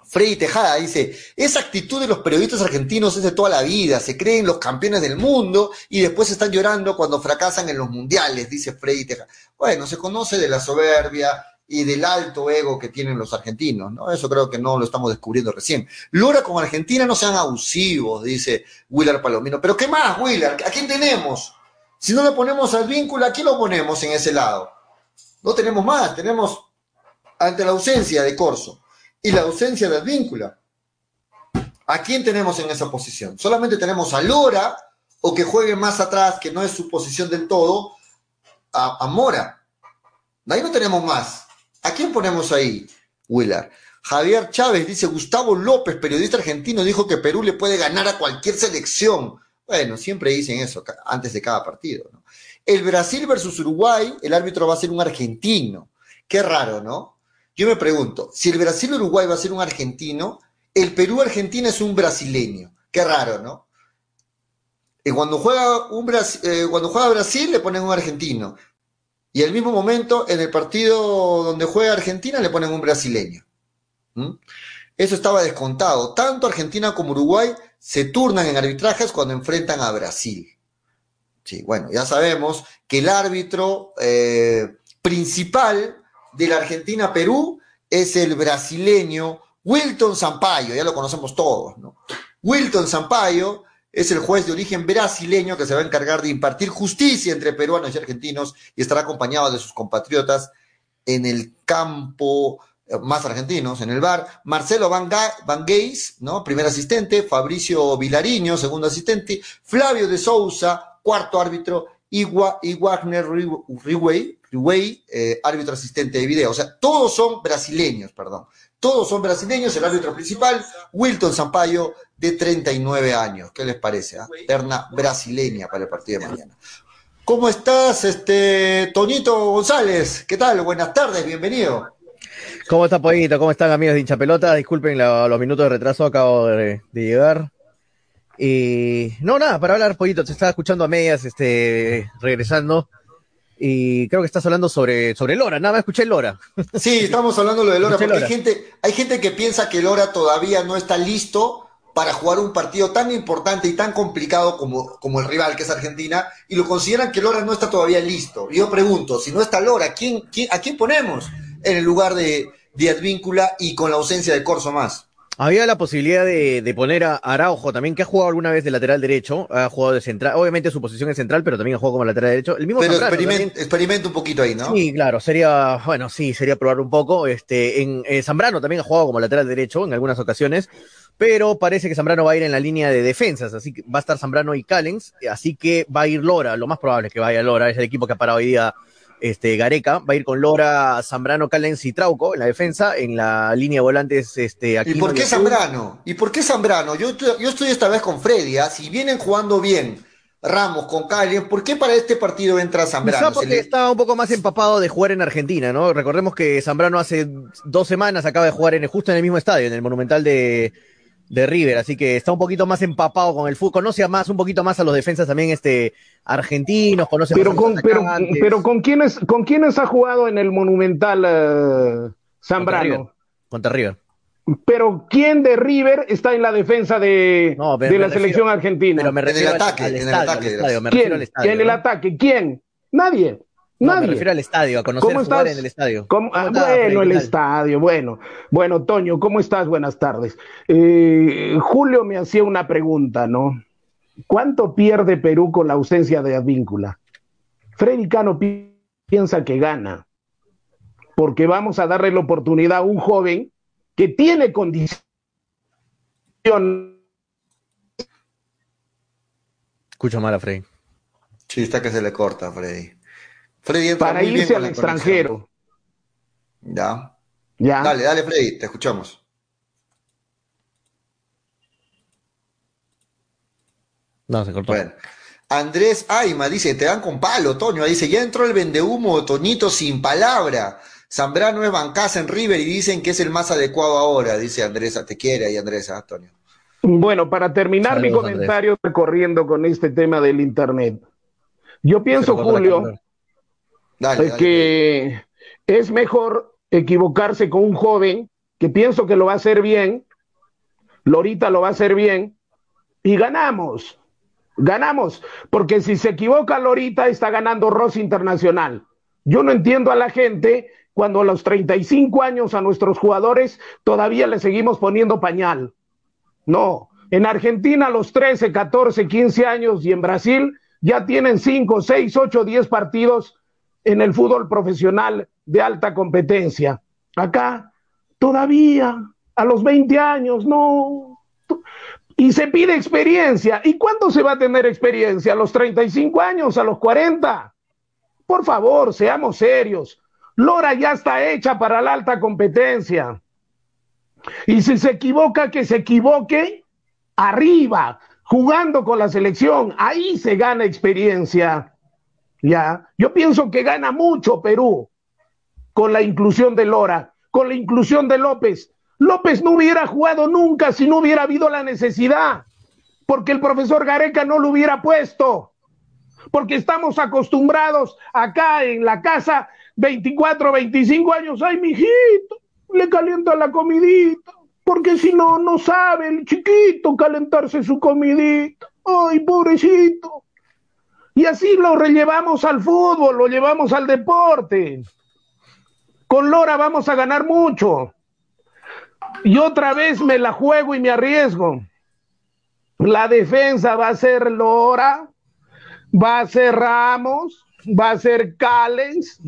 Freddy Tejada dice, esa actitud de los periodistas argentinos es de toda la vida, se creen los campeones del mundo y después están llorando cuando fracasan en los mundiales, dice Freddy Tejada. Bueno, se conoce de la soberbia y del alto ego que tienen los argentinos, ¿no? Eso creo que no lo estamos descubriendo recién. Lora con Argentina no sean abusivos, dice Willard Palomino. Pero ¿qué más, Willard? ¿A quién tenemos? Si no le ponemos al vínculo, ¿a quién lo ponemos en ese lado? No tenemos más, tenemos ante la ausencia de Corso y la ausencia de Advíncula. ¿A quién tenemos en esa posición? Solamente tenemos a Lora o que juegue más atrás, que no es su posición del todo, a, Mora. Ahí no tenemos más. ¿A quién ponemos ahí, Willard? Javier Chávez dice, Gustavo López, periodista argentino, dijo que Perú le puede ganar a cualquier selección. Bueno, siempre dicen eso antes de cada partido. ¿no? El Brasil versus Uruguay, el árbitro va a ser un argentino. Qué raro, ¿no? Yo me pregunto, si el Brasil-Uruguay va a ser un argentino, el Perú-Argentina es un brasileño. Qué raro, ¿no? Y cuando juega, un eh, cuando juega Brasil le ponen un argentino. Y al mismo momento, en el partido donde juega Argentina, le ponen un brasileño. ¿Mm? Eso estaba descontado. Tanto Argentina como Uruguay se turnan en arbitrajes cuando enfrentan a Brasil. Sí, bueno, ya sabemos que el árbitro eh, principal de la Argentina-Perú es el brasileño Wilton Sampaio, ya lo conocemos todos, ¿no? Wilton Sampaio es el juez de origen brasileño que se va a encargar de impartir justicia entre peruanos y argentinos y estará acompañado de sus compatriotas en el campo eh, más argentinos en el bar, Marcelo Van, Geis, ¿no? primer asistente, Fabricio Vilariño, segundo asistente, Flavio de Sousa, cuarto árbitro, y, Wagner Riway, eh, árbitro asistente de video. O sea, todos son brasileños, perdón. Todos son brasileños, el árbitro principal, Wilton Sampaio, de 39 años. ¿Qué les parece? Ah? Terna brasileña para el partido de mañana. ¿Cómo estás, este Toñito González? ¿Qué tal? Buenas tardes, bienvenido. ¿Cómo está, Pollito? ¿Cómo están, amigos de hincha pelota? Disculpen los minutos de retraso, acabo de, llegar. Y no, nada, para hablar, Pollito, te estaba escuchando a medias, este, regresando. Y creo que estás hablando sobre, sobre Lora, nada más escuché Lora. Sí, estamos hablando de Lora, porque Hay, gente, hay gente que piensa que Lora todavía no está listo para jugar un partido tan importante y tan complicado como, como el rival, que es Argentina, y lo consideran que Lora no está todavía listo. Yo pregunto, si no está Lora, ¿quién, quién, ¿a quién ponemos? en el lugar de, de Advíncula y con la ausencia de Corso más. Había la posibilidad de, poner a Araujo también, que ha jugado alguna vez de lateral derecho, ha jugado de central, obviamente su posición es central, pero también ha jugado como lateral derecho. El mismo pero experimenta un poquito ahí, ¿no? Sí, claro, sería, bueno, sí, sería probar un poco. Este, en eh, Zambrano también ha jugado como lateral derecho en algunas ocasiones, pero parece que Zambrano va a ir en la línea de defensas, así que va a estar Zambrano y Callens, así que va a ir Lora, lo más probable es que vaya Lora, es el equipo que ha parado hoy día este, Gareca, va a ir con Lora, Zambrano, Callens y Trauco en la defensa, en la línea de volantes, este, ¿Y por qué Zambrano? ¿Y por qué Zambrano? Yo, yo estoy esta vez con Freddy, ¿ah? si vienen jugando bien Ramos con Callens, ¿por qué para este partido entra Zambrano? Quizá porque estaba un poco más empapado de jugar en Argentina, ¿no? Recordemos que Zambrano hace dos semanas acaba de jugar en, justo en el mismo estadio, en el Monumental de, de River, así que está un poquito más empapado con el fútbol, conoce más, un poquito más a los defensas también este argentinos, conoce pero más con, pero, pero, con quiénes con quiénes ha jugado en el Monumental uh, Zambrano. Contra River. Pero ¿quién de River está en la defensa de, de la selección argentina? Pero me en el ataque, en el ataque. ¿Quién? ¿Quién en el ataque? ¿Quién? Nadie. No, me refiero al estadio, a conocer ¿Cómo jugar en el estadio. Ah, bueno, el estadio, bueno. Bueno, Toño, ¿cómo estás? Buenas tardes. Eh, Julio me hacía una pregunta, ¿no? ¿Cuánto pierde Perú con la ausencia de Advíncula? Freddy Cano piensa que gana, porque vamos a darle la oportunidad a un joven que tiene condición. Escucho mal a Freddy. Sí, está que se le corta, Freddy para irse al extranjero. Ya. ¿Ya? Dale, dale, Freddy, te escuchamos. No, se cortó. Bueno. Andrés Aima dice, te dan con palo, Toño. Dice, ya entró el vendehumo, Toñito, sin palabra. Zambrano es bancasa en River y dicen que es el más adecuado ahora, dice Andrés. Te quiere ahí, Andrés, Antonio. Bueno, para terminar mi comentario recorriendo con este tema del Internet. Yo pienso, Julio, que es mejor equivocarse con un joven que pienso que lo va a hacer bien, Lorita lo va a hacer bien, y ganamos. Ganamos, porque si se equivoca Lorita, está ganando Rossi Internacional. Yo no entiendo a la gente cuando a los 35 años a nuestros jugadores todavía le seguimos poniendo pañal. No, en Argentina a los 13, 14, 15 años y en Brasil ya tienen 5, 6, 8, 10 partidos en el fútbol profesional de alta competencia. Acá todavía a los 20 años, no. Y se pide experiencia. ¿Y cuándo se va a tener experiencia? ¿A los 35 años? ¿A los 40? Por favor, seamos serios. Lora ya está hecha para la alta competencia. Y si se equivoca, que se equivoque arriba, jugando con la selección. Ahí se gana experiencia. Ya. Yo pienso que gana mucho Perú con la inclusión de Lora, con la inclusión de López. López no hubiera jugado nunca si no hubiera habido la necesidad, porque el profesor Gareca no lo hubiera puesto, porque estamos acostumbrados acá en la casa 24, 25 años, ay, mijito, le calienta la comidita, porque si no, no sabe el chiquito calentarse su comidita, ay, pobrecito. Y así lo relevamos al fútbol, lo llevamos al deporte. Con Lora vamos a ganar mucho. Y otra vez me la juego y me arriesgo. La defensa va a ser Lora, va a ser Ramos, va a ser Callens.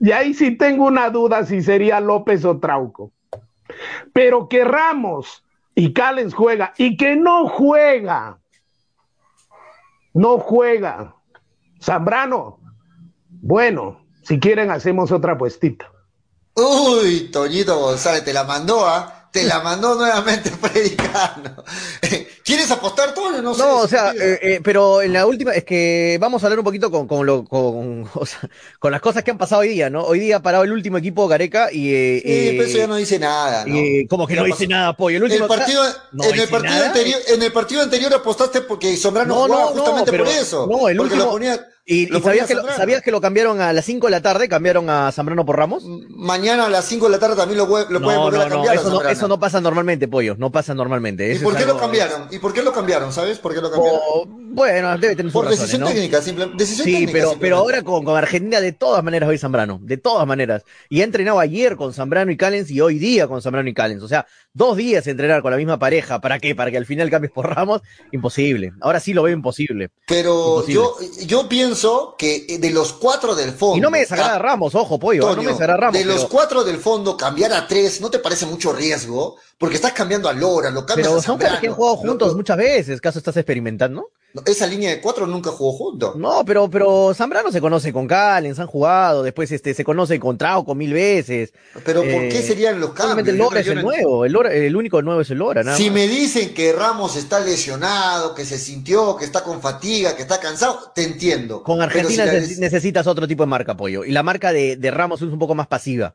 Y ahí sí tengo una duda si sería López o Trauco. Pero que Ramos y Callens juega y que no juega, no juega. Zambrano, bueno, si quieren hacemos otra puestita. Uy, Toñito González, te la mandó, ¿ah? Te la mandó nuevamente Predicano. ¿Quieres apostar, Toño? No, sé, no o sea, eh, eh, pero en la última, es que vamos a hablar un poquito con, con, lo, con, con las cosas que han pasado hoy día, ¿no? Hoy día ha parado el último equipo Gareca y. Eh, sí, pero eso ya no dice nada, ¿no? ¿Cómo que no, dice nada, Pollo? El, último, partido, en, el partido anterior, en el partido anterior apostaste porque Sombrano jugaba justamente por eso. No, el último. Lo ponía, ¿Y, sabías, que lo, sabías, que lo, cambiaron a las 5 de la tarde? ¿Cambiaron a Zambrano por Ramos? Mañana a las 5 de la tarde también lo, lo pueden volver a cambiar. Eso, no, eso no pasa normalmente, Pollo. No pasa normalmente. ¿Y por qué lo cambiaron? ¿Y por qué lo cambiaron? ¿Sabes por qué lo cambiaron? bueno, debe tener Por decisión técnica, simple, decisión sí, técnica. pero, pero ahora con, con, Argentina de todas maneras hoy Zambrano. De todas maneras. Y ha entrenado ayer con Zambrano y Callens y hoy día con Zambrano y Callens. O sea, dos días entrenar con la misma pareja. ¿Para qué? Para que al final cambies por Ramos. Imposible. Ahora sí lo veo imposible. Pero Yo, yo pienso que de los cuatro del fondo. Y no me desagrada Ramos, ojo, pollo. no me desagrada Ramos. De los cuatro del fondo, cambiar a tres, ¿no te parece mucho riesgo? Porque estás cambiando a Lora, lo cambias Pero a son que han jugado juntos muchas veces. ¿Caso estás experimentando? Esa línea de cuatro nunca jugó juntos. No, pero, pero Zambrano se conoce con Callens, han jugado, después este, se conoce con Trauco mil veces. Pero ¿por qué eh, serían los cambios? el Lora es el nuevo, el, el único nuevo es el Lora. Nada si me dicen que Ramos está lesionado, que se sintió, que está con fatiga, que está cansado, te entiendo. Con Argentina necesitas otro tipo de marca, apoyo. Y la marca de, de Ramos es un poco más pasiva.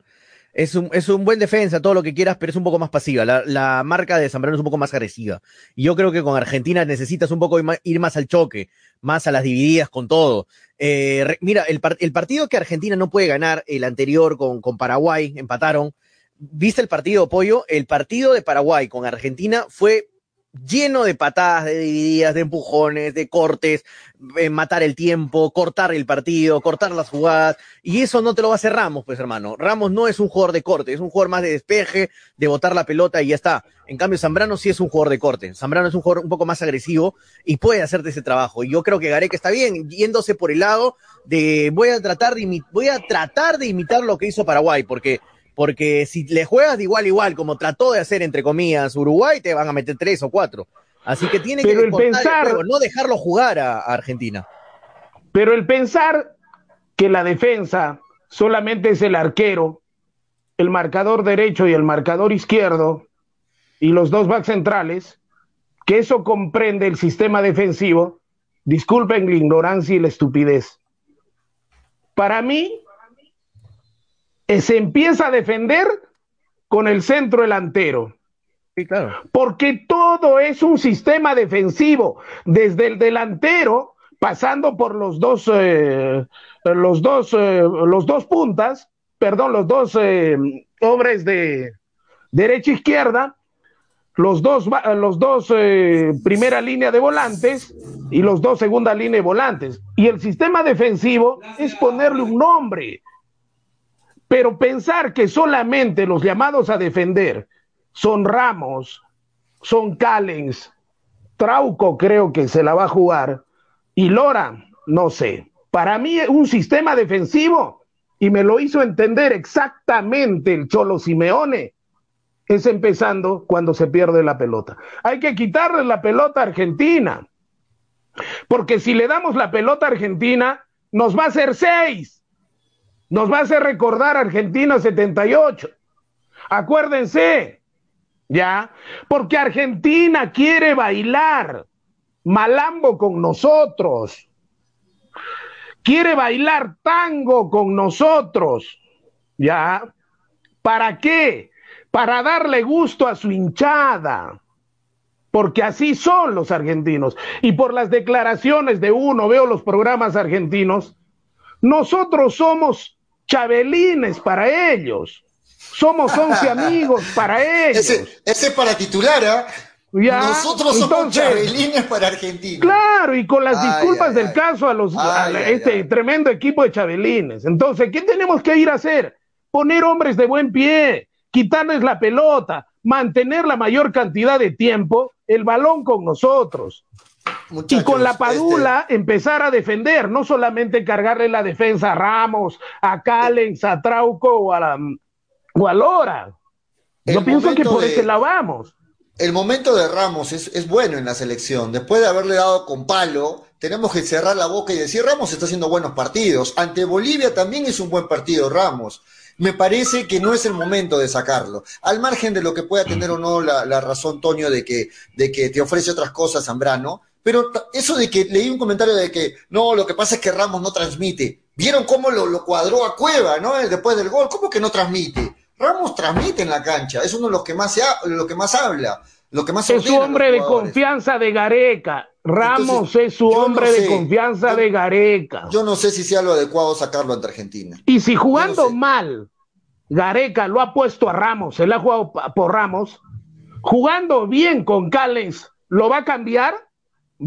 Es un, es un buen defensa, todo lo que quieras, pero es un poco más pasiva. La, la marca de Zambrano es un poco más agresiva. Y yo creo que con Argentina necesitas un poco ir más al choque, más a las divididas con todo. Eh, mira, el, el, partido que Argentina no puede ganar, el anterior con, con Paraguay, empataron. ¿Viste el partido, Pollo? El partido de Paraguay con Argentina fue lleno de patadas, de divididas, de empujones, de cortes, eh, matar el tiempo, cortar el partido, cortar las jugadas, y eso no te lo va a hacer Ramos, pues hermano. Ramos no es un jugador de corte, es un jugador más de despeje, de botar la pelota y ya está. En cambio, Zambrano sí es un jugador de corte. Zambrano es un jugador un poco más agresivo y puede hacerte ese trabajo. Y yo creo que Gareca está bien, yéndose por el lado de voy a tratar de voy a tratar de imitar lo que hizo Paraguay, porque porque si le juegas de igual a igual, como trató de hacer, entre comillas, Uruguay, te van a meter tres o cuatro. Así que tiene que el pensar, no dejarlo jugar a, Argentina. Pero el pensar que la defensa solamente es el arquero el marcador derecho y el marcador izquierdo y los dos backs centrales, que eso comprende el sistema defensivo, disculpen la ignorancia y la estupidez. Para mí, se empieza a defender con el centro delantero. Sí, claro. Porque todo es un sistema defensivo, desde el delantero, pasando por los dos, eh, los dos, eh, los dos puntas, perdón, los dos eh, hombres de derecha e izquierda, los dos, los dos primera línea de volantes y los dos segunda línea de volantes. Y el sistema defensivo es ponerle un nombre. Pero pensar que solamente los llamados a defender son Ramos, son Callens, Trauco creo que se la va a jugar, y Lora, no sé. Para mí un sistema defensivo, y me lo hizo entender exactamente el Cholo Simeone, es empezando cuando se pierde la pelota. Hay que quitarle la pelota a Argentina, porque si le damos la pelota a Argentina, nos va a hacer seis. Nos va a hacer recordar Argentina 78. Acuérdense, ¿ya? Porque Argentina quiere bailar malambo con nosotros. Quiere bailar tango con nosotros, ¿ya? ¿Para qué? Para darle gusto a su hinchada. Porque así son los argentinos. Y por las declaraciones de uno, veo los programas argentinos, nosotros somos chabelines para ellos. Somos once amigos para ellos. Ese, ese para titular, ¿ah? Nosotros somos chabelines para Argentina. Claro, y con las disculpas del caso a los este tremendo equipo de chabelines. Entonces, ¿qué tenemos que ir a hacer? Poner hombres de buen pie, quitarles la pelota, mantener la mayor cantidad de tiempo el balón con nosotros y con la Padula este empezar a defender, no solamente cargarle la defensa a Ramos, a Callens, a Trauco o a, la, o a Lora. Yo pienso que por ese lado vamos. El momento de Ramos es, es, bueno en la selección. Después de haberle dado con palo, tenemos que cerrar la boca y decir, Ramos está haciendo buenos partidos. Ante Bolivia también es un buen partido Ramos me parece que no es el momento de sacarlo. Al margen de lo que pueda tener o no la, la razón, Toño, de que, de que te ofrece otras cosas Zambrano, pero eso de que leí un comentario de que no, lo que pasa es que Ramos no transmite. ¿Vieron cómo lo, lo cuadró a Cueva, no? Después del gol, ¿cómo que no transmite? Ramos transmite en la cancha, es uno de los que más, se lo que más habla. Lo que más es su hombre de confianza de Gareca. Ramos es su hombre de confianza de Gareca. Yo no sé si sea lo adecuado sacarlo ante Argentina. Y si jugando mal, Gareca lo ha puesto a Ramos, se le ha jugado por Ramos, jugando bien con Callens, ¿lo va a cambiar?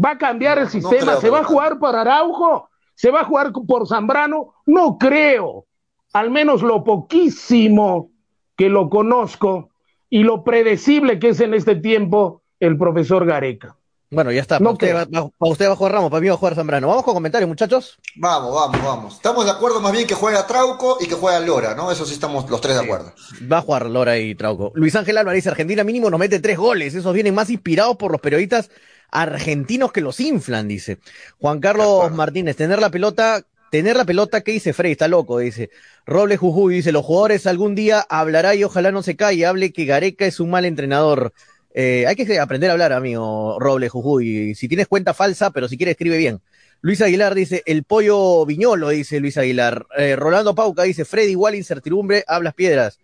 ¿Va a cambiar el sistema? ¿Se va a jugar por Araujo? ¿Se va a jugar por Zambrano? No creo. Al menos lo poquísimo que lo conozco y lo predecible que es en este tiempo el profesor Gareca. Bueno, ya está. Para, usted, va, usted, va, a jugar Ramos, para mí va a jugar Zambrano. Vamos con comentarios, muchachos. Vamos, vamos, vamos. Estamos de acuerdo más bien que juega Trauco y que juega Lora, ¿no? Eso sí estamos los tres de acuerdo. Va a jugar Lora y Trauco. Luis Ángel Álvarez, Argentina mínimo nos mete tres goles. Esos vienen más inspirados por los periodistas argentinos que los inflan, dice. Juan Carlos Martínez, tener la pelota, tener la pelota, ¿qué dice Frey? Está loco, dice. Robles Jujuy dice, los jugadores algún día hablará y ojalá no se calle, hable que Gareca es un mal entrenador. Eh, hay que aprender a hablar, amigo Robles Jujuy. Si tienes cuenta falsa, pero si quieres escribe bien. Luis Aguilar dice, el pollo viñolo, dice Luis Aguilar. Eh, Rolando Pauca dice, Freddy igual incertidumbre, hablas piedras.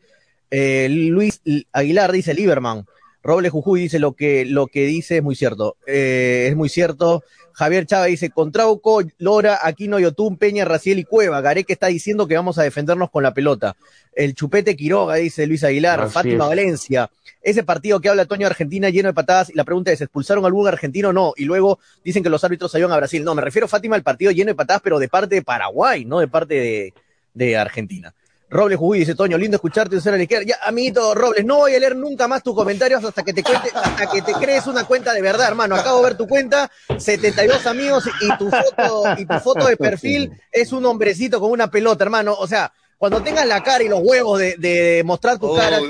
Eh, Luis Aguilar dice, Lieberman. Roble Jujuy dice lo que, lo que dice es muy cierto. Eh, es muy cierto. Javier Chávez dice, Contrauco, Lora, Aquino, Yotún, Peña, Raciel y Cueva. Gareque está diciendo que vamos a defendernos con la pelota. El chupete Quiroga, dice Luis Aguilar. Fátima Valencia. Ese partido que habla Toño Argentina lleno de patadas. Y la pregunta es, ¿expulsaron algún argentino? No. Y luego dicen que los árbitros salieron a Brasil. No, me refiero, Fátima, al partido lleno de patadas, pero de parte de Paraguay, no de parte de, de Argentina. Robles Jujuy dice, Toño, lindo escucharte usar a la izquierda. Ya, amiguito Robles, no voy a leer nunca más tus comentarios hasta que te cuente, hasta que te crees una cuenta de verdad, hermano. Acabo de ver tu cuenta, 72 amigos y tu foto, y tu foto de perfil es un hombrecito con una pelota, hermano. O sea, cuando tengas la cara y los huevos de, de mostrar tu cara, tu,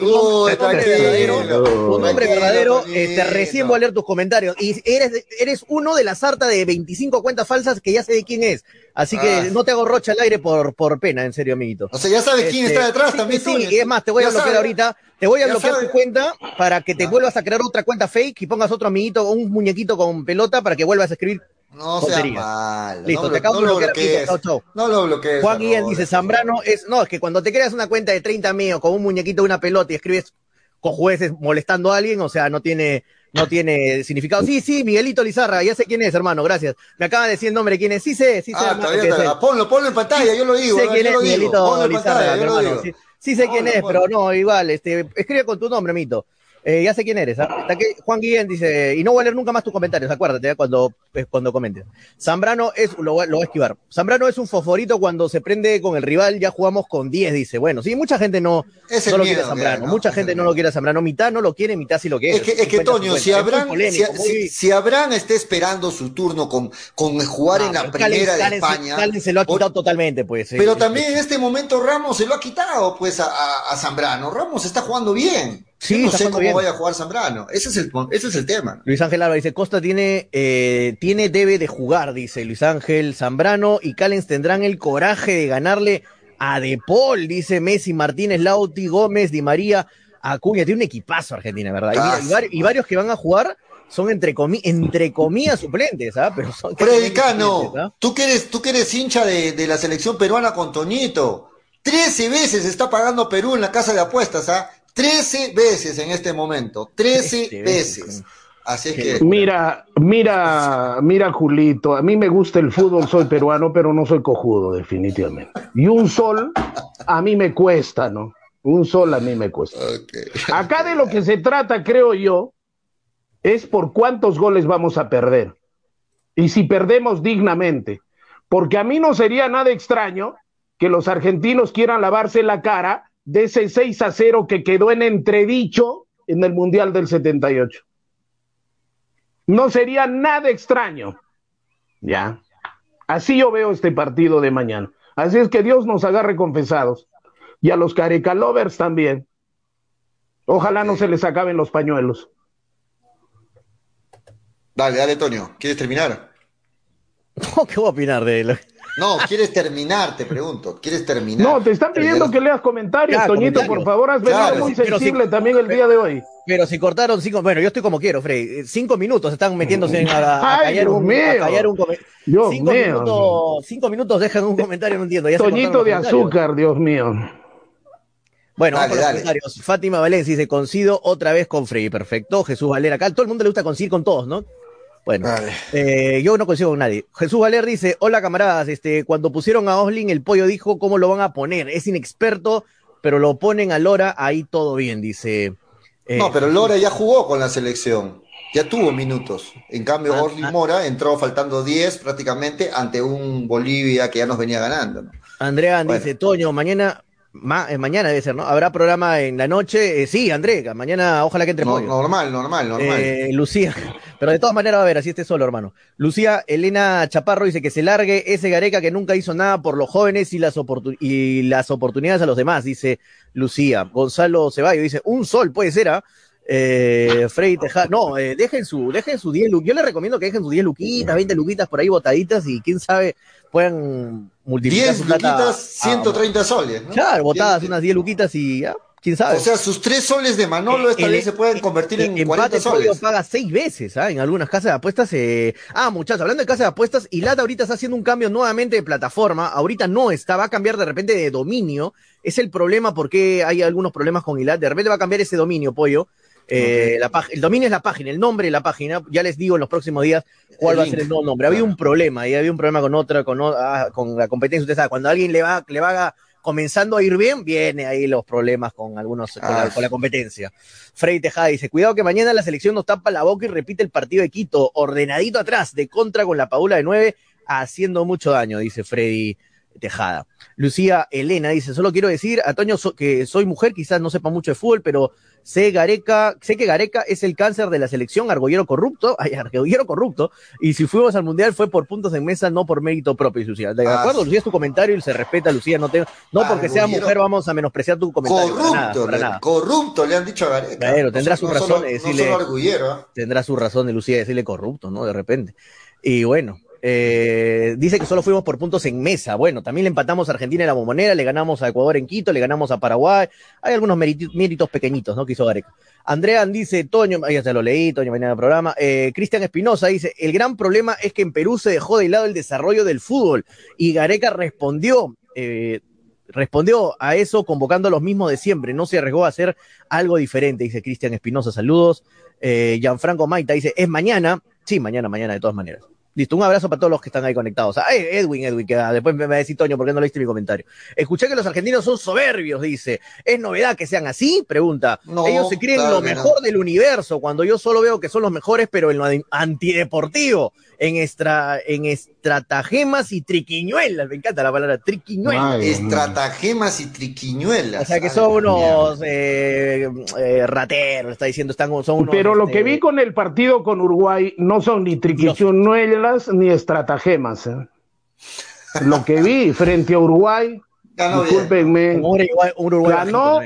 nombre, verdadero, tu nombre verdadero, este, recién voy a leer tus comentarios. Y eres, eres uno de la sarta de 25 cuentas falsas que ya sé de quién es. Así que Ah. no te hago rocha al aire por, por pena, en serio, amiguito. O sea, ya sabes quién Este, está detrás sí, también. sí, y es más, te voy a bloquear ahorita. Te voy a Ya bloquear tu cuenta para que te Ya. vuelvas a crear otra cuenta fake y pongas otro amiguito, un muñequito con pelota para que vuelvas a escribir. No sea tonterías. mal. Listo, no, te lo- acabo no de lo bloquear. bloquees. Chau. No lo bloquees. Juan Guillén dice, Zambrano es, no, es que cuando te creas una cuenta de 30 mío con un muñequito de una pelota y escribes cojueces molestando a alguien, o sea, no tiene, no tiene significado. Sí, sí, Miguelito Lizarra, ya sé quién es, hermano, gracias. Me acaba de decir el nombre, ¿quién es? Sí sé, sí sé, Ah, hermano, está. Ponlo, ponlo en pantalla, yo lo digo. sé quién lo es. Miguelito Lizarra, pantalla, lo hermano. digo. Sí, sí sé quién es, pero no, igual, este, escribe con tu nombre, Mito. Eh, ya sé quién eres. que Juan Guillén dice, y no voy a leer nunca más tus comentarios, acuérdate ¿eh? cuando, eh, cuando comentes. Zambrano es, lo, lo voy a esquivar. Zambrano es un fosforito cuando se prende con el rival, ya jugamos con 10, dice. Bueno, sí, mucha gente no, Es no lo quiere Zambrano. Mucha gente no lo quiere a Zambrano. Mitad no lo quiere, mitad sí lo quiere. Es que, es que 50-50. Toño, si Abraham, polémico, si, muy- si- Abraham está esperando su turno con, con jugar No, en la pero primera de España. Callens se lo ha por- quitado totalmente, pues. Pero eh, también en este momento Ramos se lo ha quitado pues a, a- a Zambrano. Ramos está jugando bien. Sí, Yo no sé cómo bien. vaya a jugar Zambrano. Ese es el, ese es el tema. Luis Ángel Álvarez dice, Costa tiene, eh, tiene, debe de jugar, dice Luis Ángel Zambrano, y Callens tendrán el coraje de ganarle a De Paul, dice Messi, Martínez, Lauti, Gómez, Di María, Acuña, tiene un equipazo Argentina, ¿verdad? Y, mira, y vari- y varios que van a jugar son entre, comi- entre comillas suplentes, ¿ah? Pero son Predicano, ¿ah? tú que eres, tú que eres hincha de, de la selección peruana con Toñito. Trece veces está pagando Perú en la casa de apuestas, ¿ah? Trece veces en este momento. Trece Trece veces. veces. Así es que. Mira, mira, mira, Julito, a mí me gusta el fútbol, soy peruano, pero no soy cojudo, definitivamente. Y un sol a mí me cuesta, ¿no? Un sol a mí me cuesta. Acá de lo que se trata, creo yo, es por cuántos goles vamos a perder. Y si perdemos dignamente. Porque a mí no sería nada extraño que los argentinos quieran lavarse la cara de ese 6 a 0 que quedó en entredicho en el Mundial del 78. No sería nada extraño. Ya. Así yo veo este partido de mañana. Así es que Dios nos agarre confesados. Y a los Careca Lovers también. Ojalá no se les acaben los pañuelos. Dale, dale, Toño. ¿Quieres terminar? No, ¿Qué voy a opinar de él? No, ¿quieres terminar? Te pregunto. ¿Quieres terminar? No, te están pidiendo que leas comentarios, Toñito, por favor, has venido Claro, muy si- sensible también el día de hoy. Pero si cortaron cinco, bueno, yo estoy como quiero, Frey. eh, Cinco minutos están metiéndose en a, a Ay, callar Dios un, mío. a callar un come- Dios cinco mío. minutos, cinco minutos dejan un comentario, no entiendo. ya Toñito de azúcar, Dios mío. Bueno, Dale, vamos con los dale. comentarios. Fátima Valencia dice, coincido otra vez con Frey. Perfecto. Jesús Valera, acá todo el mundo le gusta coincidir con todos, ¿no? Bueno, eh, yo no coincido con nadie. Jesús Valer dice, hola camaradas, este, cuando pusieron a Oslin, el pollo dijo cómo lo van a poner. Es inexperto, pero lo ponen a Lora, ahí todo bien, dice. eh, No, pero Lora ya jugó con la selección. Ya tuvo minutos. En cambio, Ah, Orly ah. Mora entró faltando 10 prácticamente ante un Bolivia que ya nos venía ganando. ¿no? Andrea Bueno. dice, Toño, mañana, ma- eh, mañana debe ser, ¿no? ¿Habrá programa en la noche? Eh, sí, Andrea, mañana ojalá que entre No- normal, normal, normal. Eh, Lucía, pero de todas maneras va a ver, así esté solo, hermano. Lucía Elena Chaparro dice que se largue ese Gareca que nunca hizo nada por los jóvenes y las, y las oportunidades a los demás, dice Lucía. Gonzalo Ceballos dice, un sol puede ser, ¿ah? Eh, Freddy Teja, no, eh, dejen su, dejen su 10 lu- Yo les recomiendo que dejen sus 10 luquitas, 20 luquitas por ahí botaditas y quién sabe, puedan multiplicar 10 su plata luquitas, a- 130 soles. ¿no? Claro, botadas unas 10 luquitas y ya, quién sabe. O sea, sus 3 soles de Manolo esta El- vez se pueden convertir en el 40 empate pollo soles. paga seis veces, ¿ah? En algunas casas de apuestas. eh, Ah, muchachos, hablando de casas de apuestas, Ilata ahorita está haciendo un cambio nuevamente de plataforma. Ahorita no está, va a cambiar de repente de dominio. Es el problema porque hay algunos problemas con Ilat. De repente va a cambiar ese dominio, pollo. Eh, la el dominio es la página, el nombre de la página. Ya les digo en los próximos días cuál El va a ser el nuevo nombre. Había Claro. un problema, y había un problema con otra, con, ah, con la competencia. Usted sabe, cuando alguien le va, le va comenzando a ir bien, viene ahí los problemas con algunos, con, la, Ah. con la competencia. Freddy Tejada dice, cuidado que mañana la selección nos tapa la boca y repite el partido de Quito, ordenadito atrás, de contra con la Paula de nueve, haciendo mucho daño, dice Freddy Tejada. Lucía Elena dice, solo quiero decir a Toño que soy mujer, quizás no sepa mucho de fútbol, pero sé Gareca, sé que Gareca es el cáncer de la selección, argullero corrupto, ay, argullero corrupto, y si fuimos al mundial fue por puntos en mesa, no por mérito propio, Lucía. ¿De ah, acuerdo? Lucía es tu comentario y se respeta, Lucía, no te, no porque sea mujer vamos a menospreciar tu comentario. Corrupto, corrupto le han dicho a Gareca. Claro, tendrá su razón de decirle. Tendrá su razón de Lucía decirle corrupto, ¿no? De repente. Y bueno, eh, dice que solo fuimos por puntos en mesa. Bueno, también le empatamos a Argentina en la bombonera, le ganamos a Ecuador en Quito, le ganamos a Paraguay. Hay algunos méritos, pequeñitos, ¿no? Que hizo Gareca. Andrean dice, Toño, ya se lo leí, Toño mañana el programa. Eh, Cristian Espinosa dice, el gran problema es que en Perú se dejó de lado el desarrollo del fútbol y Gareca respondió. Eh, respondió a eso convocando a los mismos de siempre, no se arriesgó a hacer algo diferente, dice Cristian Espinosa, saludos. Gianfranco Maita dice, es mañana, sí, mañana, mañana de todas maneras. Listo, un abrazo para todos los que están ahí conectados. Ah, Edwin, Edwin, que después me va a decir Toño, ¿por qué no leíste mi comentario? Escuché que los argentinos son soberbios, dice. ¿Es novedad que sean así? Pregunta. Ellos se creen lo mejor del universo, cuando yo solo veo que son los mejores, pero en lo antideportivo en, extra, en estratagemas y triquiñuelas. Me encanta la palabra triquiñuelas. estratagemas y triquiñuelas. O sea que son unos eh, eh, rateros, está diciendo, están, son unos, Pero lo que este, vi con el partido con Uruguay no son ni triquiñuelas ni estratagemas. ¿eh? Lo que vi frente a Uruguay, discúlpenme, ganó,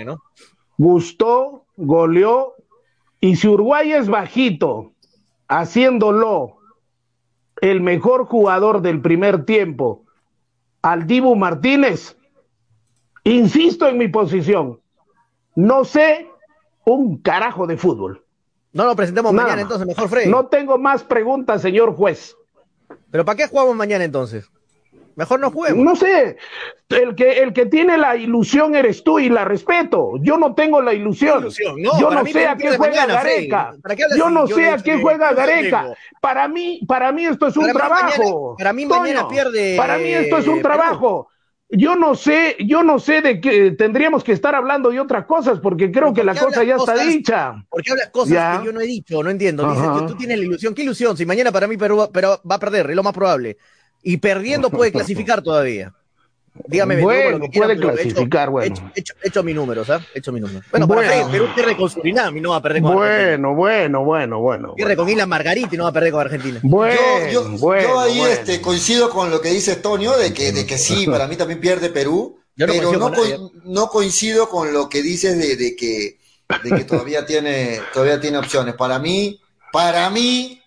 gustó, goleó, y si Uruguay es bajito, haciéndolo el mejor jugador del primer tiempo, al Dibu Martínez, insisto en mi posición, no sé un carajo de fútbol. No lo presentemos mañana entonces, mejor Freddy. No tengo más preguntas, señor juez. ¿Pero para qué jugamos mañana entonces? Mejor no juguemos. No sé, el que, el que tiene la ilusión eres tú y la respeto. Yo no tengo la ilusión. yo no sé a qué juega Gareca. Yo no sé a qué juega Gareca. Para mí, para mí esto es un trabajo. para mí mañana pierde. Para mí esto es un trabajo. Yo no sé, yo no sé de qué tendríamos que estar hablando de otras cosas porque creo que la cosa ya está dicha. Porque hablas cosas que yo no he dicho, no entiendo. Dices que tú tienes la ilusión. ¿Qué ilusión? Si mañana para mí Perú pero va a perder, es lo más probable y perdiendo puede clasificar todavía. Dígame, bueno, puede clasificar, bueno. Hecho, hecho, mi número, ¿sabes? Hecho mi número. Bueno, bueno. para Perú pierde con Surinam y no va a perder con Bueno, bueno, bueno, bueno. Pierde con Isla Margarita y no va a perder con Argentina. Bueno, yo, yo, ahí Este, coincido con lo que dice Tonio, de que, de que sí, para mí también pierde Perú, pero no, no, coincido con lo que dices de, de que, de que todavía, tiene, todavía tiene opciones. Para mí, para mí,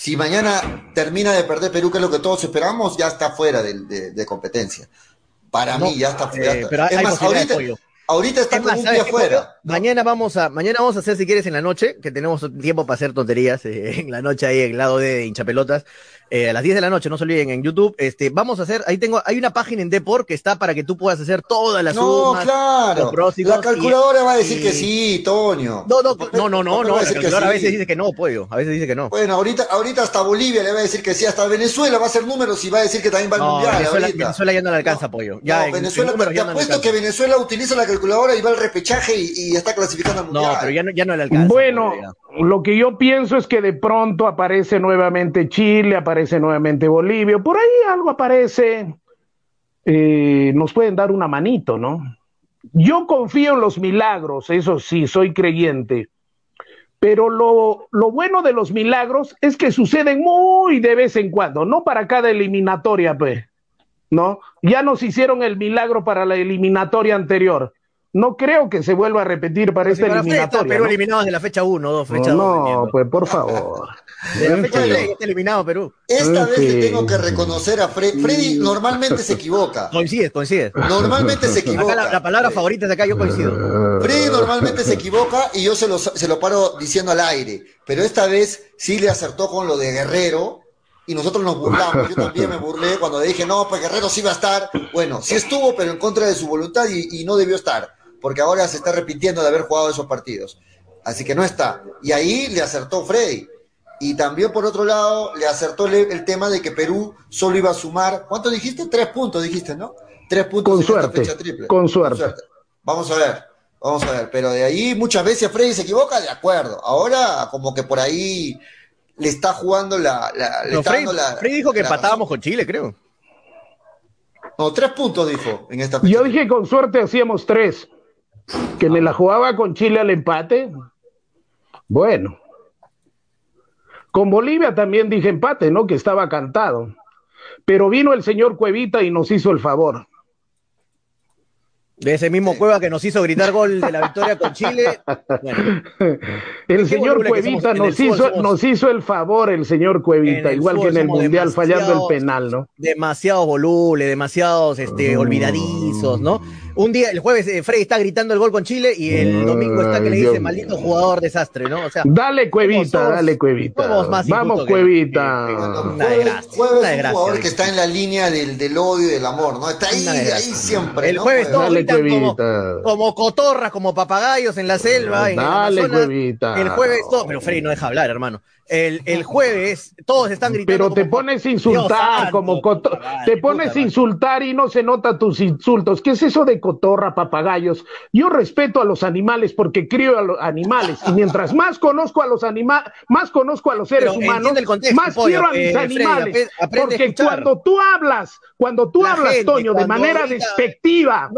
si mañana termina de perder Perú, que es lo que todos esperamos, ya está fuera de, competencia. Para mí ya está fuera. Eh, pero es más, ahorita, ahorita está como un día afuera. Mañana vamos a, mañana vamos a hacer, si quieres, en la noche, que tenemos tiempo para hacer tonterías eh, en la noche ahí en lado de hinchapelotas. Eh, a las 10 de la noche, no se olviden, en YouTube. Este, vamos a hacer, ahí tengo, hay una página en Deport que está para que tú puedas hacer todas las No, claro. La calculadora va a decir que sí, Toño. No, no, no, no, no, no. La calculadora a veces dice que no, pollo. A veces dice que no. Bueno, ahorita, ahorita hasta Bolivia le va a decir que sí, hasta Venezuela va a hacer números y va a decir que también va al mundial. Venezuela, Venezuela ya no le alcanza, pollo. Ya no, Venezuela, te apuesto que Venezuela utiliza la calculadora y va al repechaje y, está clasificando al mundial. No, pero ya no, ya no le alcanza. Bueno, lo que yo pienso es que de pronto aparece nuevamente Chile, aparece nuevamente Bolivia, por ahí algo aparece, eh, nos pueden dar una manito, ¿no? Yo confío en los milagros, eso sí, soy creyente, pero lo, lo bueno de los milagros es que suceden muy de vez en cuando, no para cada eliminatoria, pues, ¿no? Ya nos hicieron el milagro para la eliminatoria anterior no creo que se vuelva a repetir para esta eliminatoria. Perú eliminados de la fecha 1, 2, fecha 2. No, pues por favor. de la fecha 3 está eliminado Perú. Esta vez le tengo que reconocer a Freddy. Freddy normalmente se equivoca. Coincide, coincide. Normalmente se equivoca. la, palabra favorita de acá yo coincido. Freddy normalmente se equivoca y yo se lo, se lo paro diciendo al aire. Pero esta vez sí le acertó con lo de Guerrero y nosotros nos burlamos. Yo también me burlé cuando le dije, no, pues Guerrero sí va a estar. Bueno, sí estuvo, pero en contra de su voluntad y no debió estar porque ahora se está repitiendo de haber jugado esos partidos. Así que no está. Y ahí le acertó Freddy. Y también por otro lado le acertó el, tema de que Perú solo iba a sumar, ¿cuánto dijiste? Tres puntos, dijiste, ¿no? Tres puntos con suerte, fecha triple. Con suerte. Vamos a ver, vamos a ver. Pero de ahí muchas veces Freddy se equivoca, de acuerdo. Ahora como que por ahí le está jugando la... Freddy, dijo que empatábamos con Chile, creo. No, tres puntos dijo en esta fecha. Yo dije con suerte hacíamos tres. Que me la jugaba con Chile al empate. Bueno. Con Bolivia también dije empate, ¿no? Que estaba cantado. Pero vino el señor Cuevita y nos hizo el favor. De ese mismo Cueva que nos hizo gritar gol de la victoria con Chile. el señor Cuevita nos hizo, nos hizo el favor, el señor Cuevita, igual que en el Mundial fallando el penal, ¿no? Demasiado voluble, demasiados este, olvidadizos, ¿no? Un día, el jueves, eh, Freddy está gritando el gol con Chile y el domingo está que le dice maldito jugador desastre, ¿no? O sea, dale Cuevita, dale Cuevita. Vamos Cuevita. una desgracia. Jueves es un jugador que está en la línea del, del odio y del amor, ¿no? Está ahí, ahí siempre. El jueves todos gritan como, como, cotorras, como papagayos en la selva. Dale en Cuevita. El jueves todo, pero Freddy no deja hablar, hermano. El, el, jueves todos están gritando. Pero te pones a insultar, como te pones a insultar y no se nota tus insultos. ¿Qué es eso de cotorra, papagayos? Yo respeto a los animales porque crío a los animales y mientras más conozco a los animales, más conozco a los seres humanos, más quiero a mis eh, animales. porque cuando tú hablas, cuando tú hablas, Toño, de manera despectiva,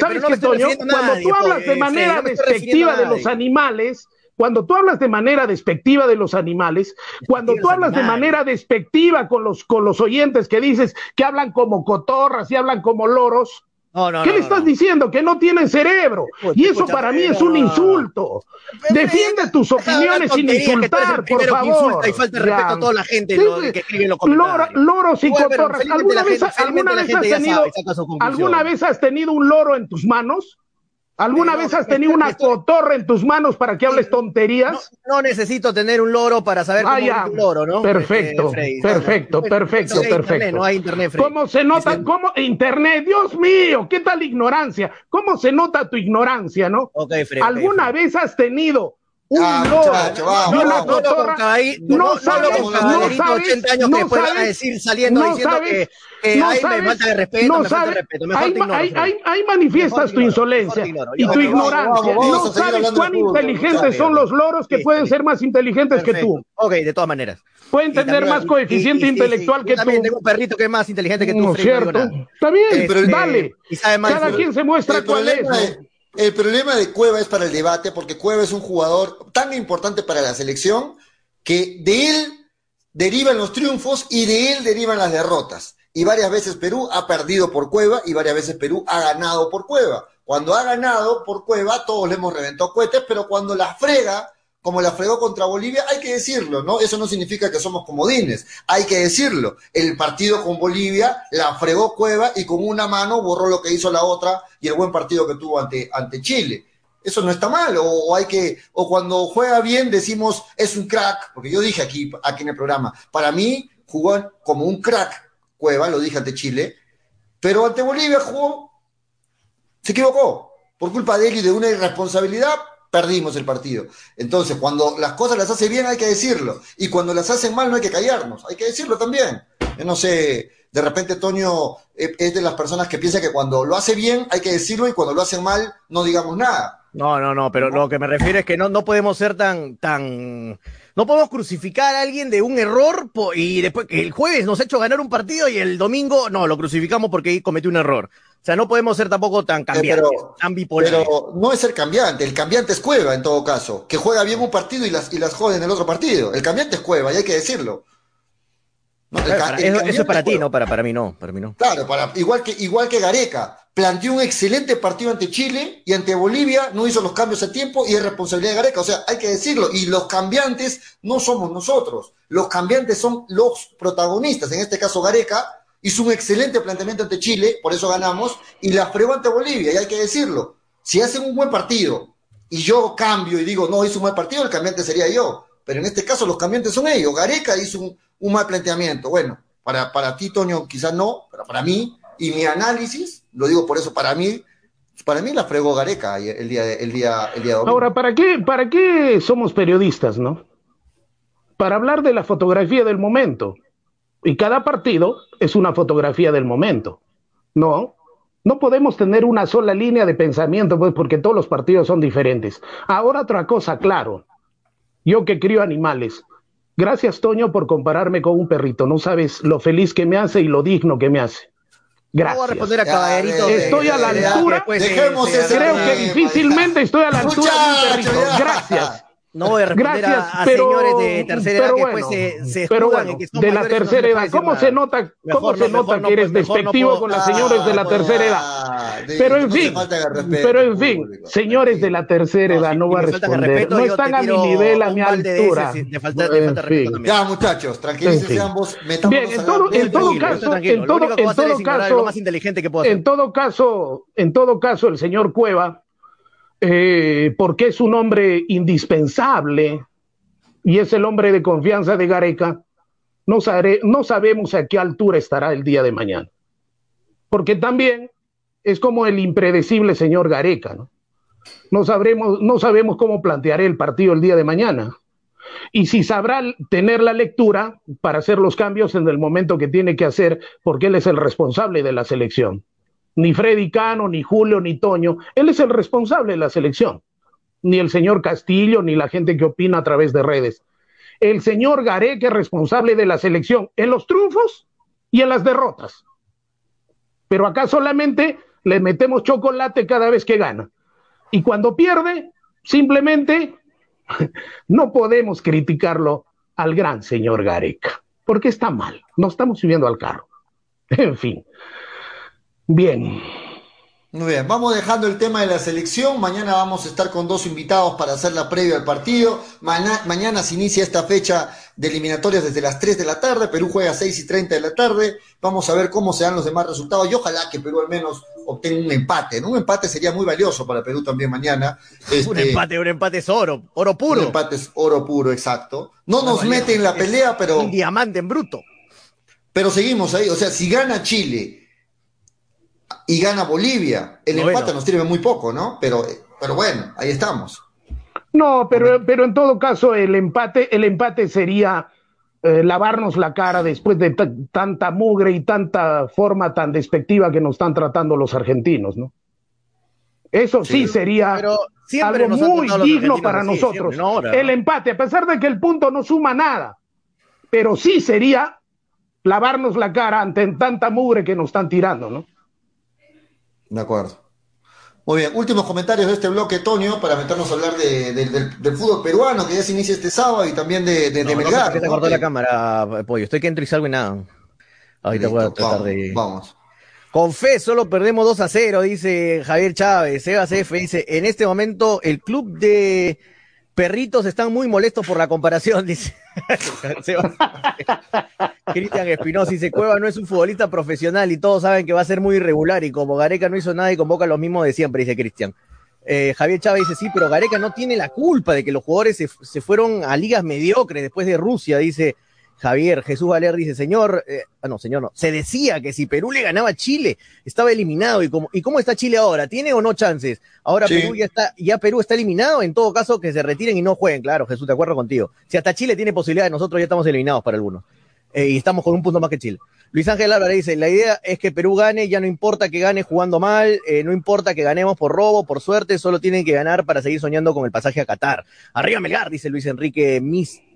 ¿sabes qué, Toño? Cuando tú hablas de manera despectiva de los animales, cuando tú hablas de manera despectiva de los animales, cuando tú hablas de manera despectiva con los, con los oyentes que dices que hablan como cotorras y hablan como loros, ¿Qué le estás diciendo? Que no tienen cerebro. y eso para mí es un insulto. Defiende tus opiniones sin insultar, por favor. y falta respeto a toda la gente que escribe los comentarios. loros y cotorras. ¿Alguna vez, ¿alguna vez has tenido, ¿Alguna vez has tenido un loro en tus manos? ¿Alguna vez has tenido una cotorra en tus manos para que hables tonterías? No, necesito tener un loro para saber cómo ah, es un loro, ¿no? Perfecto, este, perfecto, perfecto, perfecto. no hay internet, ¿Cómo se nota? ¿Cómo? Internet, Dios mío, ¿qué tal ignorancia? ¿Cómo se nota tu ignorancia, no? ¿Alguna vez has tenido un ah, loro, no, no, cotorra, no, sabes, no sabes, 80 años que pueda decir saliendo diciendo que no ahí me falta de respeto, me falta de respeto, me ahí, falta ahí, ahí, ahí, manifiestas tu insolencia y tu ignorancia. no sabes cuán inteligentes son los loros que pueden ser más inteligentes que tú. Ok, de todas maneras. Pueden tener más coeficiente intelectual que tú. También tengo un perrito que es más inteligente que tú. No, cierto. Está bien, pero dale. Cada quien se muestra cuál es. El problema de Cueva es para el debate, porque Cueva es un jugador tan importante para la selección que de él derivan los triunfos y de él derivan las derrotas y varias veces Perú ha perdido por Cueva y varias veces Perú ha ganado por Cueva. Cuando ha ganado por Cueva, todos le hemos reventado cohetes, pero cuando la frega, como la fregó contra Bolivia, hay que decirlo, ¿no? Eso no significa que somos comodines, hay que decirlo. El partido con Bolivia la fregó Cueva y con una mano borró lo que hizo la otra y el buen partido que tuvo ante, ante Chile. Eso no está mal, o, hay que, o cuando juega bien decimos es un crack, porque yo dije aquí, aquí en el programa, para mí jugó como un crack Cueva, lo dije ante Chile, pero ante Bolivia jugó, se equivocó. Por culpa de él y de una irresponsabilidad, perdimos el partido. Entonces, cuando las cosas las hace bien hay que decirlo. Y cuando las hacen mal no hay que callarnos, hay que decirlo también. Yo no sé, de repente Toño eh, es de las personas que piensa que cuando lo hace bien hay que decirlo y cuando lo hacen mal no digamos nada. No, no, no, pero lo que me refiero es que no, no podemos ser tan, tan no podemos crucificar a alguien de un error y después que el jueves nos ha hecho ganar un partido y el domingo no, lo crucificamos porque cometió un error. O sea, no podemos ser tampoco tan cambiantes, tan bipolares. Pero no es ser cambiante, el cambiante es Cueva en todo caso, que juega bien un partido y las, y las jode en el otro partido. El cambiante es Cueva y hay que decirlo eso, es para ti, no, para, para mí no, para mí no. Claro, para, igual, que, igual que Gareca, planteó un excelente partido ante Chile y ante Bolivia, no hizo los cambios a tiempo y es responsabilidad de Gareca, o sea, hay que decirlo, y los cambiantes no somos nosotros, los cambiantes son los protagonistas, en este caso Gareca hizo un excelente planteamiento ante Chile, por eso ganamos, y la fregó ante Bolivia, y hay que decirlo, si hacen un buen partido y yo cambio y digo, no, hizo un buen partido, el cambiante sería yo, pero en este caso los cambiantes son ellos, Gareca hizo un un mal planteamiento. Bueno, para, para ti, Toño, quizás no, pero para mí, y mi análisis, lo digo por eso, para mí, para mí la fregó Gareca el día, el día, el día domingo. Ahora, ¿para qué, ¿para qué somos periodistas, no? Para hablar de la fotografía del momento. Y cada partido es una fotografía del momento. No, no podemos tener una sola línea de pensamiento, pues, porque todos los partidos son diferentes. Ahora otra cosa, claro. Yo que crío animales, Gracias, Toño, por compararme con un perrito. No sabes lo feliz que me hace y lo digno que me hace. Gracias. voy a responder a caballerito. Estoy a la altura. Dejemos Creo que difícilmente estoy a la altura de un perrito. Gracias. No voy a responder Gracias, a, a pero, señores de tercera edad pero que bueno, después se, se pero bueno, en que son de la mayores y no tercera edad. ¿Cómo nada. se nota, cómo se no, nota no, que eres mejor no despectivo con las señores de la Ah, tercera edad? ah, Pero en fin, respeto, pero en fin, público. señores de la tercera edad, no si voy a responder. respeto, No están a mi nivel, a mi ese, altura. si te falta- te En falta respeto fin. también. Ya, muchachos, tranquilícense ambos. Bien, en todo- en caso- en todo- caso- lo más inteligente que puedo hacer. En todo caso, en todo caso, el señor Cueva, eh, porque es un hombre indispensable y es el hombre de confianza de Gareca, no, sabe- no sabemos a qué altura estará el día de mañana. Porque también es como el impredecible señor Gareca, ¿no? No, sabremos, no sabemos cómo planteará el partido el día de mañana. Y si sabrá tener la lectura para hacer los cambios en el momento que tiene que hacer, porque él es el responsable de la selección. Ni Freddy Cano, ni Julio, ni Toño, él es el responsable de la selección. Ni el señor Castillo, ni la gente que opina a través de redes. El señor Gareca es responsable de la selección en los triunfos y en las derrotas. Pero acá solamente le metemos chocolate cada vez que gana. Y cuando pierde, simplemente no podemos criticarlo al gran señor Gareca, porque está mal, no estamos subiendo al carro. En fin. Bien. Muy bien, vamos dejando el tema de la selección. Mañana vamos a estar con dos invitados para hacer la previa al partido. Mañana, mañana se inicia esta fecha de eliminatorias desde las 3 de la tarde. Perú juega a 6 y 30 de la tarde. Vamos a ver cómo se dan los demás resultados y ojalá que Perú al menos obtenga un empate. ¿no? Un empate sería muy valioso para Perú también mañana. Un Este, empate, un empate es oro, oro puro. Un empate es oro puro, exacto. No nos mete en la pelea, pero, Un diamante en bruto. pero seguimos ahí. O sea, si gana Chile y gana Bolivia, el empate nos sirve muy poco, ¿no? Pero, pero bueno, ahí estamos. No, pero, pero en todo caso el empate, el empate sería eh, lavarnos la cara después de ta- tanta mugre y tanta forma tan despectiva que nos están tratando los argentinos, ¿no? Eso sí, Sí. sería algo muy digno para así, nosotros. siempre, no ahora, el empate, a pesar de que el punto no suma nada, pero sí sería lavarnos la cara ante tanta mugre que nos están tirando, ¿no? De acuerdo. Muy bien, últimos comentarios de este bloque, Tonio, para meternos a hablar de- de- del, del fútbol peruano que ya se inicia este sábado y también de, de, de No, no sé Melgar. qué te ¿no? cortó la cámara, pollo. Estoy que entro y salgo y nada. Ahorita voy a tratar vamos, de. vamos. Con fe solo perdemos 2 a 0, dice Javier Chávez. Sebas F dice, en este momento el club de perritos están muy molestos por la comparación, dice. Cristian Espinosa dice, Cueva no es un futbolista profesional y todos saben que va a ser muy irregular y como Gareca no hizo nada y convoca lo mismo de siempre, dice Cristian. Eh, Javier Chávez dice, sí, pero Gareca no tiene la culpa de que los jugadores se, se fueron a ligas mediocres después de Rusia, dice Javier. Jesús Valer dice, señor, eh, ah, no, señor, no. Se decía que si Perú le ganaba a Chile, estaba eliminado. ¿Y cómo, ¿Y cómo está Chile ahora? ¿Tiene o no chances? Ahora Sí. Perú ya está, ya Perú está eliminado, en todo caso que se retiren y no jueguen, claro, Jesús, de acuerdo contigo. Si hasta Chile tiene posibilidades, nosotros ya estamos eliminados para algunos. Eh, y estamos con un punto más que Chile. Luis Ángel Álvarez dice, la idea es que Perú gane, ya no importa que gane jugando mal, eh, no importa que ganemos por robo, por suerte, solo tienen que ganar para seguir soñando con el pasaje a Qatar. Arriba Melgar, dice Luis Enrique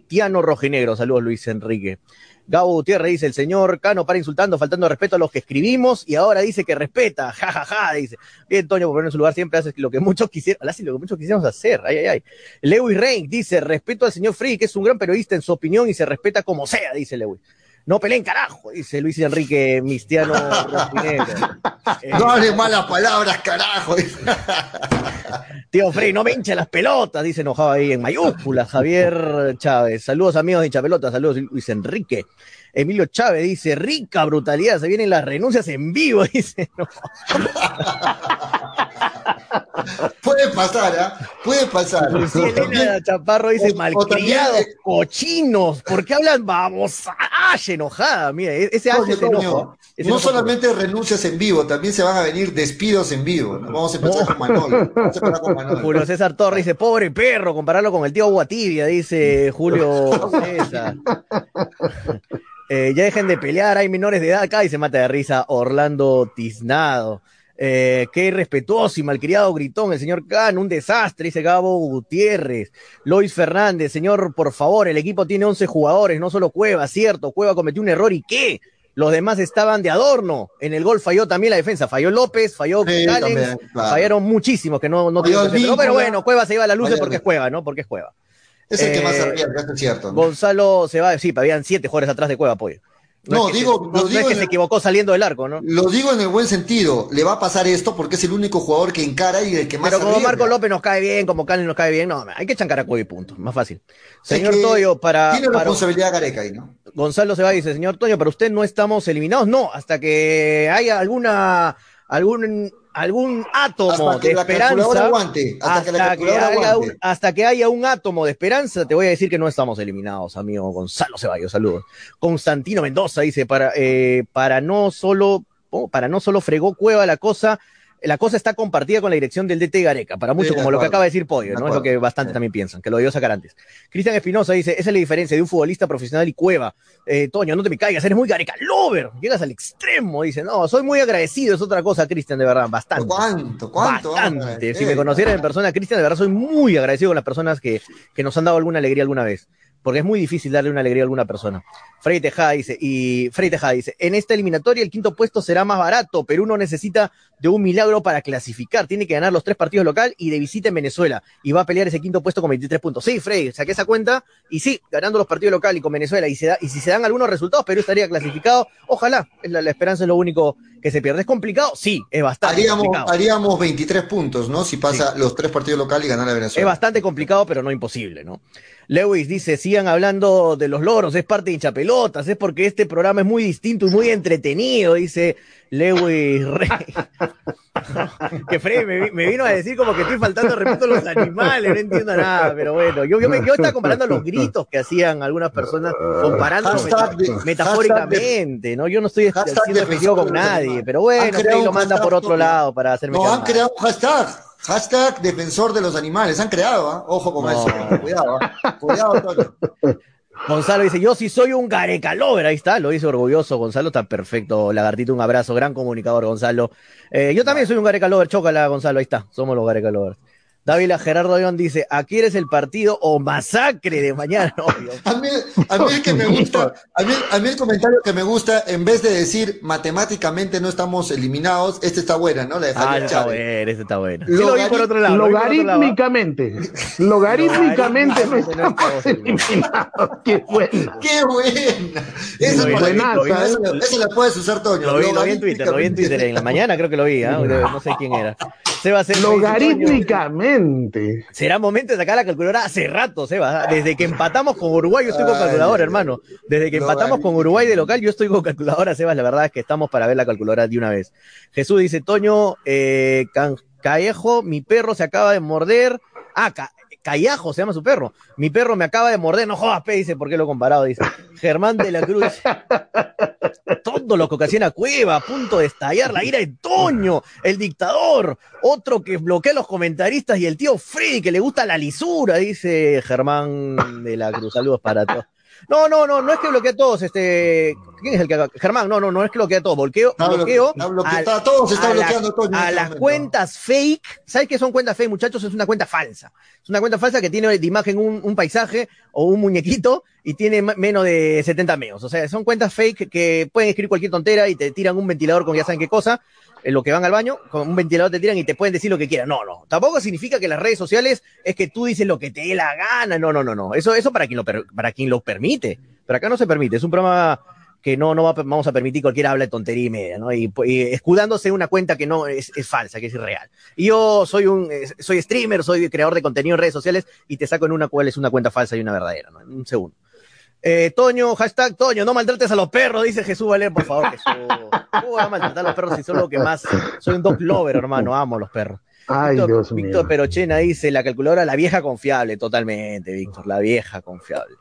Mistiano Rojinegro. Saludos Luis Enrique. Gabo Gutiérrez dice, el señor Cano para insultando, faltando respeto a los que escribimos y ahora dice que respeta, jajaja, ja, ja, dice. Bien, Toño, por poner en su lugar siempre hace lo que muchos quisieron, hace lo que muchos quisiéramos hacer, ay, ay, ay. Lewis Rein dice, respeto al señor Free, que es un gran periodista en su opinión y se respeta como sea, dice Lewis. No peleen carajo, dice Luis Enrique Mistiano. Eh, No hables malas palabras, carajo. Tío Frey, no me hinche las pelotas, dice enojado ahí en mayúsculas Javier Chávez. Saludos amigos de hincha pelotas, saludos Luis Enrique. Emilio Chávez dice, rica brutalidad, se vienen las renuncias en vivo, dice. No. Puede pasar, ¿ah? Puede pasar. Lucía Elena Chaparro dice, O- malcriados, eh, cochinos, ¿por qué hablan vamos? ¡Ay, enojada! Mira, e-, ese se no por- solamente renuncias en vivo, también se van a venir despidos en vivo. ¿no? Vamos a empezar con Manolo. Vamos a empezar con Manolo. Julio César Torres dice, pobre perro, compararlo con el tío Guatibia, dice Julio César. Eh, ya dejen de pelear, hay menores de edad acá y se mata de risa Orlando Tiznado. Eh, qué irrespetuoso y malcriado gritón el señor Can, un desastre, dice Gabo Gutiérrez. Lois Fernández, señor, por favor, el equipo tiene 11 jugadores, no solo Cueva, cierto, Cueva cometió un error y qué. Los demás estaban de adorno. En el gol falló también la defensa. Falló López, falló Sí, Callens, también, claro. fallaron muchísimos que no, no Pero bueno, Cueva se lleva la luz porque es. Cueva, ¿no? Porque es Cueva. Es el que más Eh, arriesga, es cierto. ¿no? Gonzalo se va, sí, habían siete jugadores atrás de Cueva, pollo. No, es que digo- se- lo no, no digo es que en se equivocó saliendo del arco, ¿no? Lo digo en el buen sentido, le va a pasar esto porque es el único jugador que encara y el que más Pero como arriesga. Marco López nos cae bien, como Cali nos cae bien, no, hay que chancar a Cueva y punto, más fácil. Señor Toyo, para, Tiene para- responsabilidad Gareca ahí, ¿no? Gonzalo se va y dice, señor Toño, pero usted no estamos eliminados. No, hasta que haya alguna, algún, algún átomo Hasta que de la esperanza. aguante, hasta que la haya un, hasta que haya un átomo de esperanza, te voy a decir que no estamos eliminados, amigo Gonzalo Ceballos. Saludos. Constantino Mendoza dice, para, eh, para no solo, oh, para no solo fregó Cueva la cosa, la cosa está compartida con la dirección del DT Gareca, para mucho Sí, de como lo que acaba de decir Pollo, De ¿no? Es lo que bastante Sí. también piensan, que lo debió sacar antes. Cristian Espinosa dice, esa es la diferencia de un futbolista profesional y Cueva. Eh, Toño, no te me caigas, eres muy Gareca lover, llegas al extremo, dice, no, soy muy agradecido, es otra cosa, Cristian, de verdad, bastante. ¿Cuánto? ¿Cuánto? Bastante. Si me conocieran en persona, Cristian, de verdad soy muy agradecido con las personas que, que nos han dado alguna alegría alguna vez. Porque es muy difícil darle una alegría a alguna persona. Frey Tejada dice, y Frey Tejada dice, en esta eliminatoria el quinto puesto será más barato, Perú no necesita de un milagro para clasificar, tiene que ganar los tres partidos local y de visita en Venezuela, y va a pelear ese quinto puesto con 23 puntos. Sí, Frey, saqué esa cuenta, y sí, ganando los partidos local y con Venezuela, y, se da, y si se dan algunos resultados, Perú estaría clasificado, ojalá, es la, la esperanza es lo único que se pierde. ¿Es complicado? Sí, es bastante Haríamos, complicado. haríamos 23 puntos, ¿no? Si pasa los tres partidos locales y ganar a Es Venezuela. bastante complicado, pero no imposible, ¿no? Lewis dice, sigan hablando de los loros, es parte de hinchapelotas, es porque este programa es muy distinto y muy entretenido, dice Lewis Rey. que Freddy me, vi- me vino a decir como que estoy faltando al respeto a los animales, no entiendo nada, pero bueno, yo, yo, me, yo estaba comparando los gritos que hacían algunas personas, de- metafóricamente, ¿no? Yo no estoy Hashtag siendo efectivo con nadie, pero bueno, Freddy lo manda por otro lado para hacerme No, han creado un hashtag. Hashtag defensor de los animales. Han creado, ¿ah? Ojo con No. eso. Cuidado, ¿ah? Cuidado, Toño. Gonzalo dice, yo sí soy un garecalover, ahí está, lo dice orgulloso, Gonzalo está perfecto, lagartito, un abrazo, gran comunicador, Gonzalo. Eh, yo también soy un garecalover, chócala, Gonzalo, ahí está, somos los garecalovers. Dávila Gerardo León dice, aquí eres el partido o masacre de mañana, obvio. A mí, a mí el que me gusta, a mí, a mí el comentario que me gusta, en vez de decir matemáticamente no estamos eliminados, este está buena, ¿no? La de Ah, está bueno, ese está bueno. Sí lo vi Logari- por otro lado. lo vi por otro lado. Logarítmicamente, logarítmicamente no estamos eliminados. Qué bueno. ¡Qué buena! Esa, es buena, esa, la- puedes usar, Toño. Lo vi, lo vi en Twitter, lo vi en Twitter, en la mañana creo que lo vi, ¿ah? no sé quién era. Seba Sergio dice, "Toño, Logarítmicamente. Será momento de sacar la calculadora hace rato, Seba. Desde que empatamos con Uruguay, yo estoy con calculadora, hermano. Desde que empatamos con Uruguay de local, yo estoy con calculadora, Sebas. La verdad es que estamos para ver la calculadora de una vez. Jesús dice, Toño, eh, Can- Callejo, mi perro se acaba de morder. Ah, Ca- Callajo se llama su perro. Mi perro me acaba de morder. No jodas, pe, dice, ¿por qué lo he comparado? Dice. Germán de la Cruz. Todo lo que ocasiona Cueva, a punto de estallar la ira de Toño, el dictador. Otro que bloquea a los comentaristas y el tío Freddy, que le gusta la lisura, dice Germán de la Cruz. Saludos para todos. No, no, no, no es que bloquee a todos, este, ¿quién es el que? Germán, no, no, no es que bloquee a todos, bloqueo, bloqueo a- todo se está a bloqueando, a las momento. cuentas fake, ¿sabes qué son cuentas fake, muchachos? Es una cuenta falsa. Es una cuenta falsa que tiene de imagen un, un paisaje o un muñequito y tiene menos de 70 meos. O sea, son cuentas fake que pueden escribir cualquier tontera y te tiran un ventilador con ya saben qué cosa, en lo que van al baño, con un ventilador te tiran y te pueden decir lo que quieran. No, no. Tampoco significa que las redes sociales es que tú dices lo que te dé la gana. No, no, no, no. Eso, eso para quien lo, per- para quien lo permite. Pero acá no se permite. Es un programa que no, no va, vamos a permitir que cualquiera hable tontería y media, ¿no? Y, y escudándose en una cuenta que no es, es falsa, que es irreal. Y yo soy un, soy streamer, soy creador de contenido en redes sociales y te saco en una cuál es una cuenta falsa y una verdadera, ¿no? En un segundo. Eh, Toño, hashtag Toño, no maltrates a los perros, dice Jesús Valer, por favor, Jesús. ¿Cómo voy a maltratar a los perros si son lo que más? Soy un dog lover, hermano, amo a los perros. Ay, Víctor, Dios mío. Víctor Perochena dice, la calculadora, la vieja confiable, totalmente, Víctor, la vieja confiable.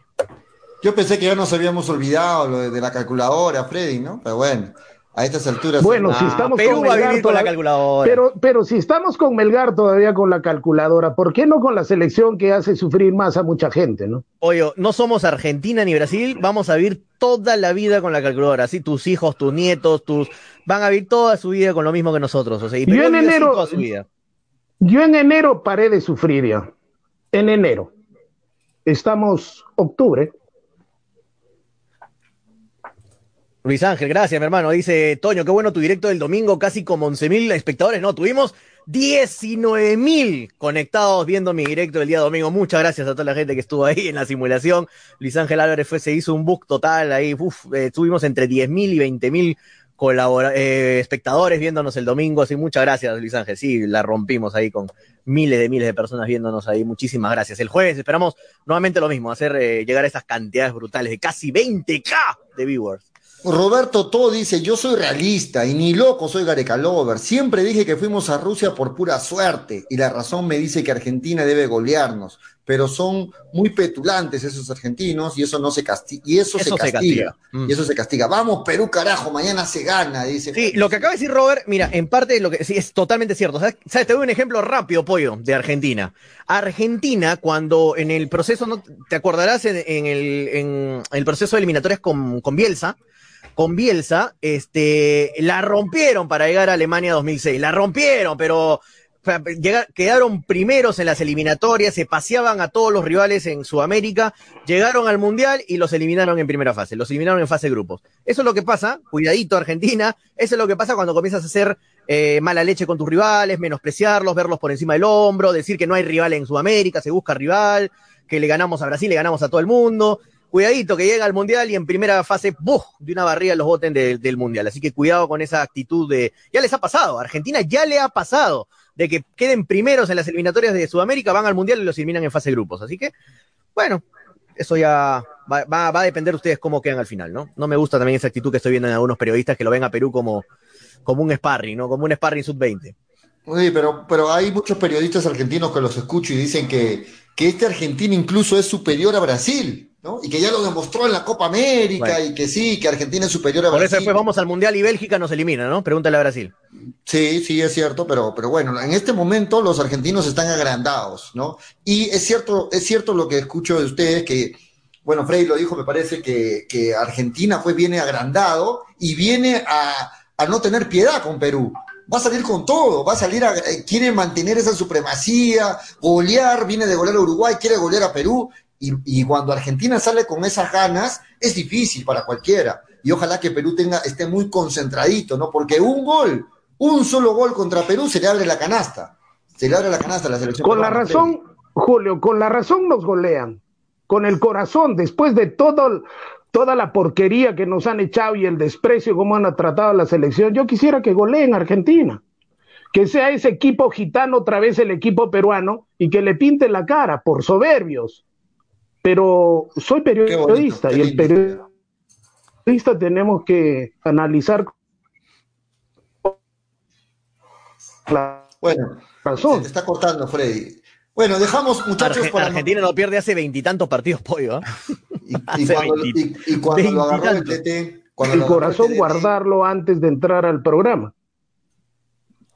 Yo pensé que ya nos habíamos olvidado lo de, de la calculadora, Freddy, ¿no? Pero bueno, a estas alturas. Bueno, si estamos Perú con va a Melgar vivir con la todavía- calculadora. Pero, pero si estamos con Melgar todavía con la calculadora, ¿por qué no con la selección que hace sufrir más a mucha gente, no? Oye, no somos Argentina ni Brasil, vamos a vivir toda la vida con la calculadora, así tus hijos, tus nietos, tus van a vivir toda su vida con lo mismo que nosotros, o sea, y Yo en enero- toda su vida. Yo en enero paré de sufrir ya. En enero. Estamos octubre. Luis Ángel, gracias, mi hermano. Dice Toño, qué bueno tu directo del domingo, casi como 11 mil espectadores. No, tuvimos 19 mil conectados viendo mi directo del día domingo. Muchas gracias a toda la gente que estuvo ahí en la simulación. Luis Ángel Álvarez fue, se hizo un book total ahí. Uf, eh, entre 10 mil y 20 mil eh, espectadores viéndonos el domingo. Así, muchas gracias, Luis Ángel. Sí, la rompimos ahí con miles de miles de personas viéndonos ahí. Muchísimas gracias. El jueves esperamos nuevamente lo mismo, hacer eh, llegar a esas cantidades brutales de casi 20k de viewers. Roberto Todo dice, yo soy realista y ni loco soy Gareca Lover. Siempre dije que fuimos a Rusia por pura suerte y la razón me dice que Argentina debe golearnos, pero son muy petulantes esos argentinos y eso no se castiga. Y eso, se castiga. Mm. Y eso se castiga. Vamos, Perú, carajo, mañana se gana, dice. Sí, lo que acaba de decir Robert, mira, en parte lo que sí es totalmente cierto. ¿Sabes? Te doy un ejemplo rápido, Pollo, de Argentina. Argentina, cuando en el proceso, ¿no? ¿te acordarás en, el, en el proceso de eliminatorias con, con Bielsa? Con Bielsa, este, la rompieron para llegar a Alemania 2006, la rompieron, pero quedaron primeros en las eliminatorias, se paseaban a todos los rivales en Sudamérica, llegaron al Mundial y los eliminaron en primera fase, los eliminaron en fase de grupos. Eso es lo que pasa, cuidadito Argentina, eso es lo que pasa cuando comienzas a hacer eh, mala leche con tus rivales, menospreciarlos, verlos por encima del hombro, decir que no hay rival en Sudamérica, se busca rival, que le ganamos a Brasil, le ganamos a todo el mundo cuidadito que llega al Mundial y en primera fase, ¡buf! de una barriga los voten del Mundial. Así que cuidado con esa actitud de... Ya les ha pasado, Argentina ya le ha pasado de que queden primeros en las eliminatorias de Sudamérica, van al Mundial y los eliminan en fase de grupos. Así que, bueno, eso ya va, va, a depender de ustedes cómo quedan al final, ¿no? No me gusta también esa actitud que estoy viendo en algunos periodistas que lo ven a Perú como, como un sparring, ¿no? Como un sparring sub-20. Sí, pero, pero hay muchos periodistas argentinos que los escucho y dicen que, que este Argentina incluso es superior a Brasil. ¿No? Y que ya lo demostró en la Copa América y que sí, que Argentina es superior a Brasil. Por eso después vamos al Mundial y Bélgica nos elimina, ¿no? Pregúntale a Brasil. Sí, sí, es cierto, pero, pero bueno, en este momento los argentinos están agrandados, ¿no? Y es cierto, es cierto lo que escucho de ustedes que, bueno, Frey lo dijo, me parece que, que Argentina pues viene agrandado y viene a, a no tener piedad con Perú va a salir con todo, va a salir a, eh, quiere mantener esa supremacía, golear, viene de golear a Uruguay, quiere golear a Perú, y, cuando Argentina sale con esas ganas, es difícil para cualquiera. Y ojalá que Perú tenga, esté muy concentradito, ¿no? Porque un gol, un solo gol contra Perú se le abre la canasta. Se le abre la canasta a la selección. Con la razón, Julio, con la razón nos golean. Con el corazón, después de todo, toda la porquería que nos han echado y el desprecio como han tratado a la selección, yo quisiera que goleen Argentina. Que sea ese equipo gitano otra vez el equipo peruano y que le pinten la cara por soberbios pero soy periodista y el periodista tenemos que analizar bueno, razón. Se te está cortando, Freddy. Bueno, dejamos, muchachos. Argentina no pierde hace veintitantos partidos pollo. ¿eh? Y, cuando, lo agarró el TT. el corazón guardarlo antes de entrar al programa.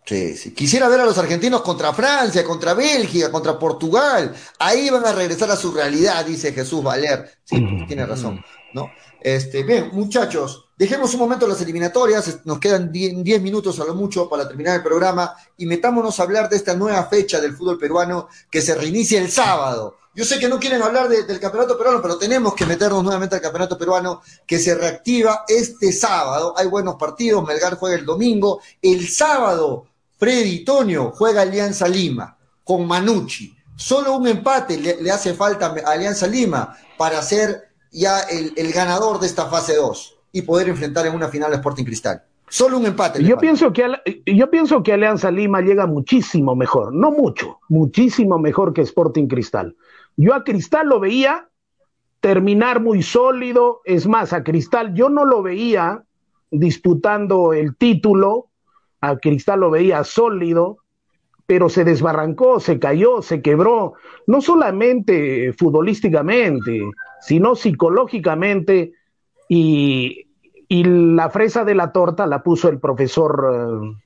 Sí, sí. Quisiera ver a los argentinos contra Francia, contra Bélgica, contra Portugal. Ahí van a regresar a su realidad, dice Jesús Valer. Sí, tiene razón, ¿no? Este, bien, muchachos, dejemos un momento las eliminatorias, nos quedan 10 minutos a lo mucho para terminar el programa y metámonos a hablar de esta nueva fecha del fútbol peruano que se reinicia el sábado. Yo sé que no quieren hablar del campeonato peruano, pero tenemos que meternos nuevamente al campeonato peruano que se reactiva este sábado. Hay buenos partidos, Melgar juega el domingo. El sábado Freddy Tonio juega Alianza Lima con Manucci. Solo un empate le, hace falta a Alianza Lima para ser ya el, ganador de esta fase 2 y poder enfrentar en una final a Sporting Cristal. Solo un empate. Yo pienso, que, yo pienso que Alianza Lima llega muchísimo mejor, no mucho, muchísimo mejor que Sporting Cristal. Yo a Cristal lo veía terminar muy sólido, es más, a Cristal yo no lo veía disputando el título a Cristal lo veía sólido, pero se desbarrancó, se cayó, se quebró, no solamente futbolísticamente, sino psicológicamente, y, la fresa de la torta la puso el profesor eh,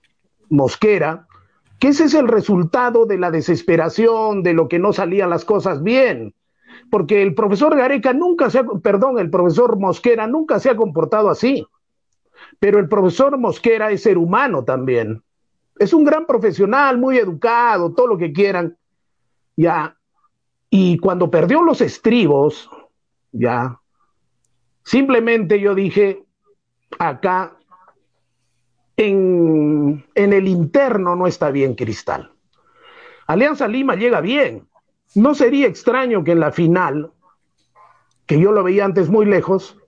Mosquera, que ese es el resultado de la desesperación, de lo que no salían las cosas bien, porque el profesor Gareca nunca se ha, perdón, el profesor Mosquera nunca se ha comportado así. Pero el profesor Mosquera es ser humano también. Es un gran profesional, muy educado, todo lo que quieran. Ya. Y cuando perdió los estribos, ya, simplemente yo dije, acá en, en el interno no está bien Cristal. Alianza Lima llega bien. No sería extraño que en la final, que yo lo veía antes muy lejos,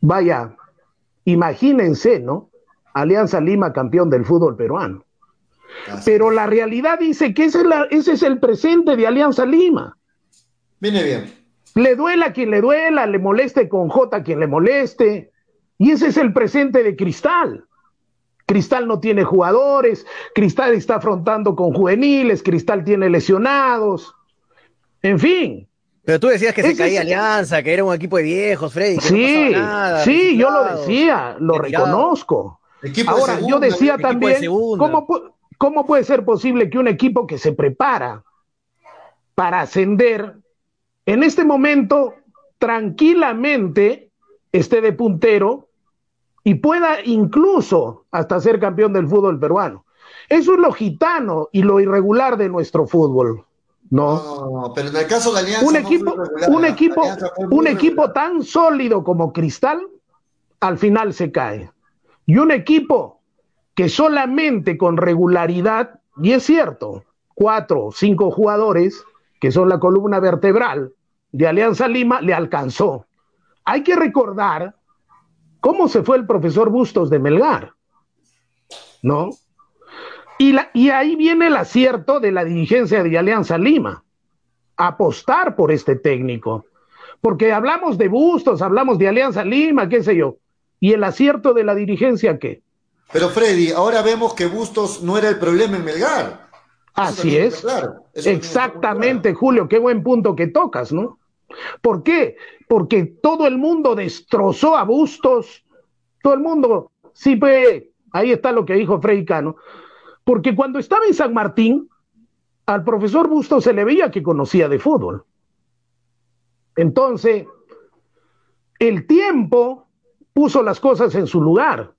vaya, imagínense, ¿no? Alianza Lima campeón del fútbol peruano. Pero la realidad dice que ese es, ese es, el presente de Alianza Lima. Viene bien. Le duela a quien le duela, le moleste con J a quien le moleste. Y ese es el presente de Cristal. Cristal no tiene jugadores, Cristal está afrontando con juveniles, Cristal tiene lesionados. En fin, pero tú decías que se caía Alianza, que era un equipo de viejos, Freddy. Que sí, no sí, yo lo decía, lo reconozco. Ahora, yo decía también, ¿cómo, ¿cómo puede ser posible que un equipo que se prepara para ascender, en este momento tranquilamente esté de puntero y pueda incluso hasta ser campeón del fútbol peruano? Eso es lo gitano y lo irregular de nuestro fútbol. No. pero en el caso de Alianza. Un equipo, un equipo, un equipo tan sólido como Cristal, al final se cae. Y un equipo que solamente con regularidad, y es cierto, cuatro o cinco jugadores, que son la columna vertebral de Alianza Lima, le alcanzó. Hay que recordar cómo se fue el profesor Bustos de Melgar, ¿no? Y, ahí viene el acierto de la dirigencia de Alianza Lima, apostar por este técnico. Porque hablamos de Bustos, hablamos de Alianza Lima, qué sé yo. ¿Y el acierto de la dirigencia qué? Pero Freddy, ahora vemos que Bustos no era el problema en Melgar. Así es. Exactamente, Julio, qué buen punto que tocas, ¿no? ¿Por qué? Porque todo el mundo destrozó a Bustos, todo el mundo, sí, pues, ahí está lo que dijo Freddy Cano, porque cuando estaba en San Martín, al profesor Busto se le veía que conocía de fútbol. Entonces, el tiempo puso las cosas en su lugar.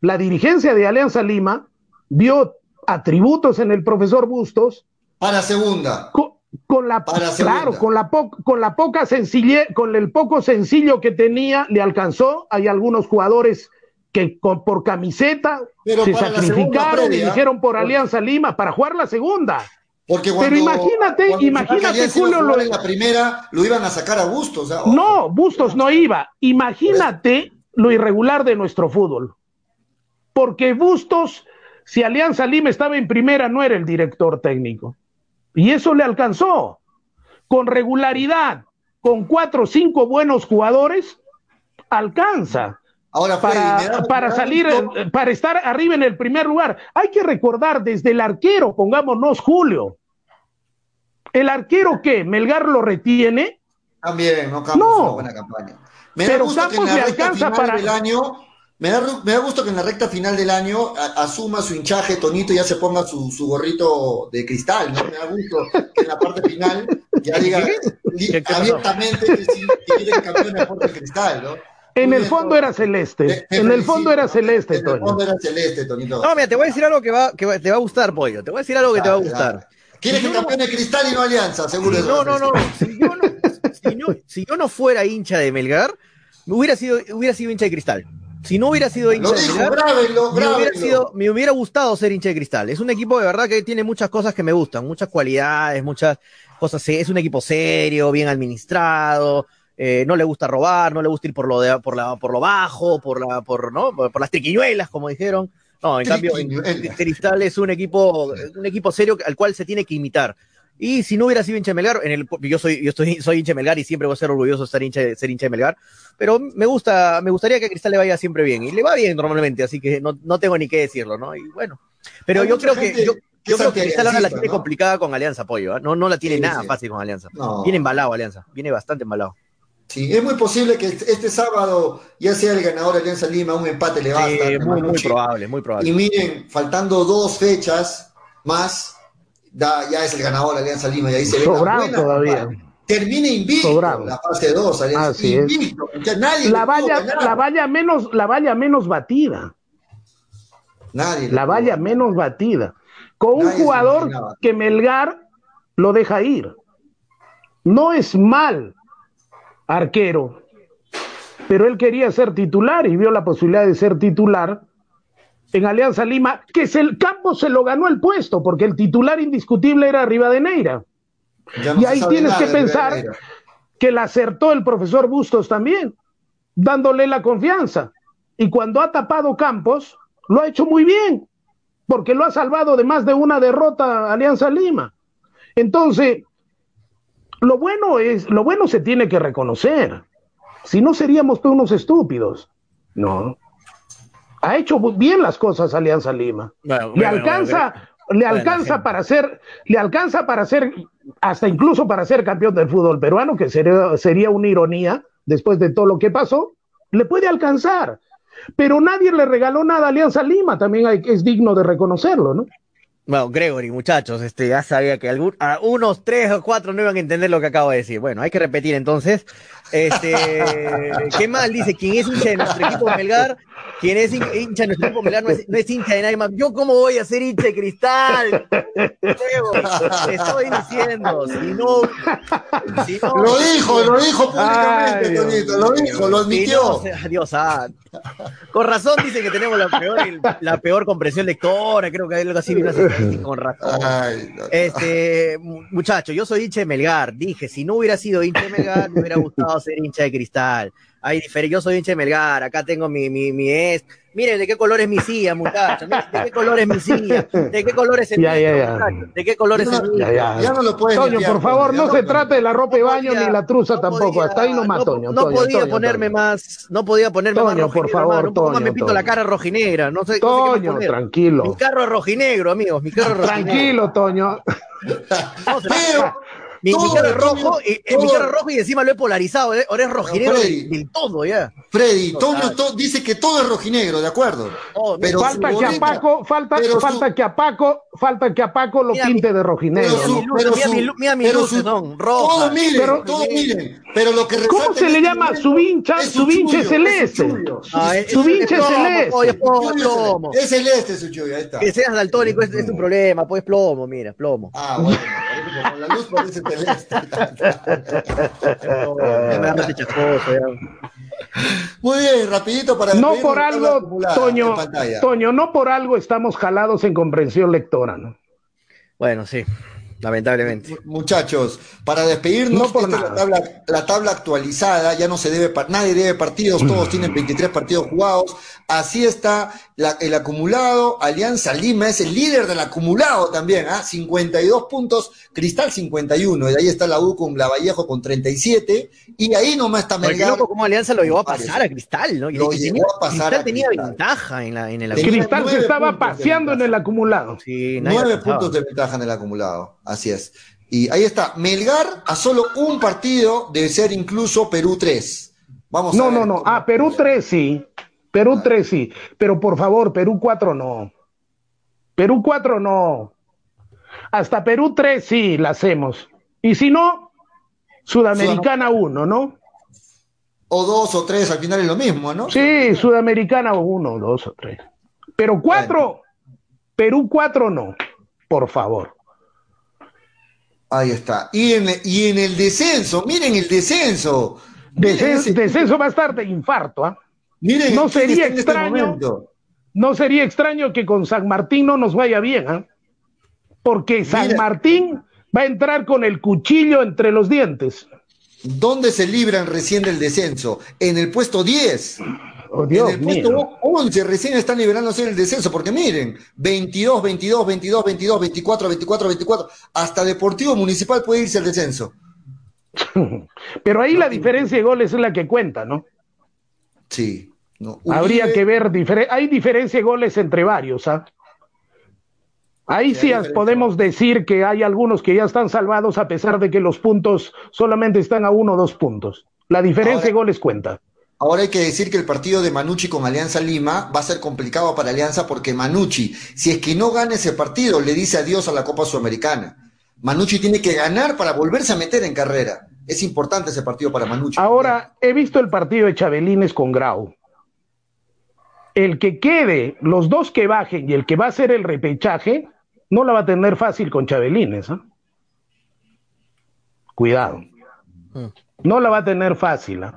La dirigencia de Alianza Lima vio atributos en el profesor Bustos. Para segunda. Con, la, claro, con la, con la poca sencillez, con el poco sencillo que tenía, le alcanzó. Hay algunos jugadores que por camiseta se sacrificaron y dijeron por Alianza Lima para jugar la segunda. Porque Pero imagínate, imagínate, Julio. Lo... En la primera lo iban a sacar a Bustos. no, Bustos no iba. Imagínate lo irregular de nuestro fútbol. Porque Bustos, si Alianza Lima estaba en primera, no era el director técnico. Y eso le alcanzó. Con regularidad, con cuatro o cinco buenos jugadores, alcanza. Ahora, para, para salir, eh, para estar arriba en el primer lugar. Hay que recordar desde el arquero, pongámonos Julio. ¿El arquero qué? ¿Melgar lo retiene? También, no, Campos no. Una buena campaña. Me Pero Campos le alcanza para. El año, me, da, me da gusto que en la recta final del año asuma su hinchaje, Tonito ya se ponga su, su, gorrito de cristal, ¿no? Me da gusto que en la parte final ya diga abiertamente que, sí, que quiere campeón de cristal, ¿no? En el fondo era celeste. en el fondo era celeste, En el fondo era celeste, Tonito. No, mira, te voy a decir algo que, va, que te va a gustar, Pollo. Te voy a decir algo que te va a gustar. ¿Quieres que campeone Cristal y no Alianza? Seguro. no, no, no, Si yo no, si yo no, fuera hincha de Melgar, hubiera sido, hubiera sido hincha de Cristal. Si no hubiera sido hincha de Melgar, me, hubiera sido, me hubiera gustado ser hincha de Cristal. Es un equipo de verdad que tiene muchas cosas que me gustan, muchas cualidades, muchas cosas. Es un equipo serio, bien administrado eh, no le gusta robar, no le gusta ir por lo, de, por la, por lo bajo, por, la, por, ¿no? por las triquiñuelas, como dijeron. No, en cambio, Cristal es un equipo, un equipo serio al cual se tiene que imitar. Y si no hubiera sido hincha de Melgar, en el, yo soy, yo estoy, soy hincha de Melgar y siempre voy a ser orgulloso de ser hincha, de, ser hincha de Melgar, pero me gusta, me gustaría que a Cristal le vaya siempre bien, y le va bien normalmente, así que no, no tengo ni qué decirlo, ¿no? Y bueno, pero yo creo que, yo, yo creo que Cristal ahora la tiene complicada con Alianza Apoyo, ¿eh? no, no la tiene nada fácil con Alianza. Viene embalado Alianza, viene bastante embalado. Sí, es muy posible que este sábado ya sea el ganador Alianza Lima, un empate le basta. Sí, muy, muy probable, muy probable. Y miren, faltando dos fechas más, da, ya es el ganador Alianza Lima, y ahí se ve Sobrado todavía. Termina invicto la fase 2, Alianza invicto. Nadie la valla, la valla menos, la valla menos batida. Nadie. La valla menos batida. Con un jugador que Melgar lo deja ir. No es mal arquero. pero él quería ser titular y vio la posibilidad de ser titular en Alianza Lima, que el campo se lo ganó el puesto, porque el titular indiscutible era Rivadeneira. y ahí tienes que pensar que la acertó el profesor Bustos también, dándole la confianza. Y cuando ha tapado Campos, lo ha hecho muy bien, porque lo ha salvado de más de una derrota Alianza Lima. Entonces, lo bueno es, lo bueno se tiene que reconocer. Si no seríamos todos unos estúpidos. No. Ha hecho bien las cosas Alianza Lima. le alcanza, le alcanza para ser, le alcanza para ser, hasta incluso para ser campeón del fútbol peruano, que sería, sería una ironía después de todo lo que pasó, le puede alcanzar. Pero nadie le regaló nada a Alianza Lima, también hay, es digno de reconocerlo, ¿no? Bueno, Gregory, muchachos, este, ya sabía que algún, unos tres o cuatro no iban a entender lo que acabo de decir. Bueno, hay que repetir entonces. Este, ¿qué mal dice? ¿Quién es hincha de nuestro equipo Melgar? ¿Quién es hincha de nuestro equipo Melgar? No es, no es hincha de nadie más. ¿Yo cómo voy a ser hincha de cristal? Te estoy diciendo, si no, si no Lo dijo, lo dijo públicamente, Tonito, lo dijo, lo admitió. Si Dios. Con razón dicen que tenemos la peor, la peor comprensión lectora, creo que hay algo así vino con razón. Este, muchacho, yo soy hincha de Melgar, dije, si no hubiera sido hincha de Melgar, me hubiera gustado ser hincha de cristal. Hay yo soy hincha de Melgar, acá tengo mi, mi, mi es. Miren de qué color es mi silla, muchachos. De qué color es mi silla. De qué color es el ya, ya, ya. De qué color es el ya, ya, no lo puedes Toño, por favor, no, se trate de la ropa de baño ni la truza tampoco. Hasta ahí nomás, Toño. No podía ponerme más, no podía ponerme más Toño, por favor, Toño. me pinto la cara rojinegra. No sé, Toño, tranquilo. Mi carro es rojinegro, amigos. Mi carro es rojinegro. Tranquilo, Toño. Pero mi, mi cara rojo, y, eh, mi cara rojo y encima lo he polarizado, ¿eh? ahora es rojinegro del, todo ya. Freddy, Toño dice que todo es rojinegro, de acuerdo. pero falta que a Paco, falta, falta que a Paco, falta que a Paco lo pinte de rojinegro. mira, mi luz, no, roja. Todos miren, pero, miren. Pero lo que ¿Cómo se le llama su vincha? Su vincha es celeste. Su vincha es celeste. Es celeste su ahí está. Que seas daltónico es, es un problema, pues plomo, mira, plomo. Ah, bueno, la luz parece muy bien, rapidito para No por algo, Toño, Toño, no por algo estamos jalados en comprensión lectora, ¿no? Bueno, sí lamentablemente. Muchachos, para despedirnos, por La, tabla, la, tabla, actualizada, ya no se debe, nadie debe partidos, todos tienen 23 partidos jugados, así está el acumulado, Alianza Lima es el líder del acumulado también, ¿ah? 52 puntos, Cristal 51, y ahí está la U con la Vallejo con 37, y ahí nomás está Melgar. como Alianza lo llevó a pasar a Cristal, ¿no? lo llevó a pasar Cristal tenía ventaja en, la, en el acumulado. Cristal se estaba paseando en el acumulado. Sí, Nueve puntos de ventaja en el acumulado. Así es. Y ahí está, Melgar a solo un partido de ser incluso Perú 3. Vamos no, a no, no. Ah, Perú 3 sí. Perú 3 sí. Pero por favor, Perú 4 no. Perú 4 no. Hasta Perú 3 sí la hacemos. Y si no, Sudamericana 1, ¿no? O 2 o 3, al final es lo mismo, ¿no? Sí, Sudamericana 1, 2 o 3. Pero 4, Perú 4 no. Por favor. Ahí está. Y en, y en el descenso, miren el descenso. Descenso, va a estar de infarto. ¿ah? Miren, no sería este extraño. no sería extraño que con San Martín no nos vaya bien, ¿ah? porque San Martín va a entrar con el cuchillo entre los dientes. ¿Dónde se libran recién del descenso? En el puesto 10. Oh, en el puesto 11 recién están liberándose en el descenso, porque miren, 22, 22, 22, 22, 24, 24, 24, hasta Deportivo Municipal puede irse al descenso. Pero ahí la diferencia de goles es la que cuenta, ¿no? Sí. No. Habría que ver, hay diferencia de goles entre varios, ¿ah? Ahí sí, podemos decir que hay algunos que ya están salvados a pesar de que los puntos solamente están a uno o dos puntos. La diferencia de goles cuenta. Ahora hay que decir que el partido de Manucci con Alianza Lima va a ser complicado para Alianza porque Manucci, si es que no gana ese partido, le dice adiós a la Copa Sudamericana. Manucci tiene que ganar para volverse a meter en carrera. Es importante ese partido para Manucci. Ahora, he visto el partido de Chabelines con Grau. El que quede, los dos que bajen y el que va a hacer el repechaje, no la va a tener fácil con Chabelines. ¿eh? Cuidado. Mm. No la va a tener fácil. ¿eh?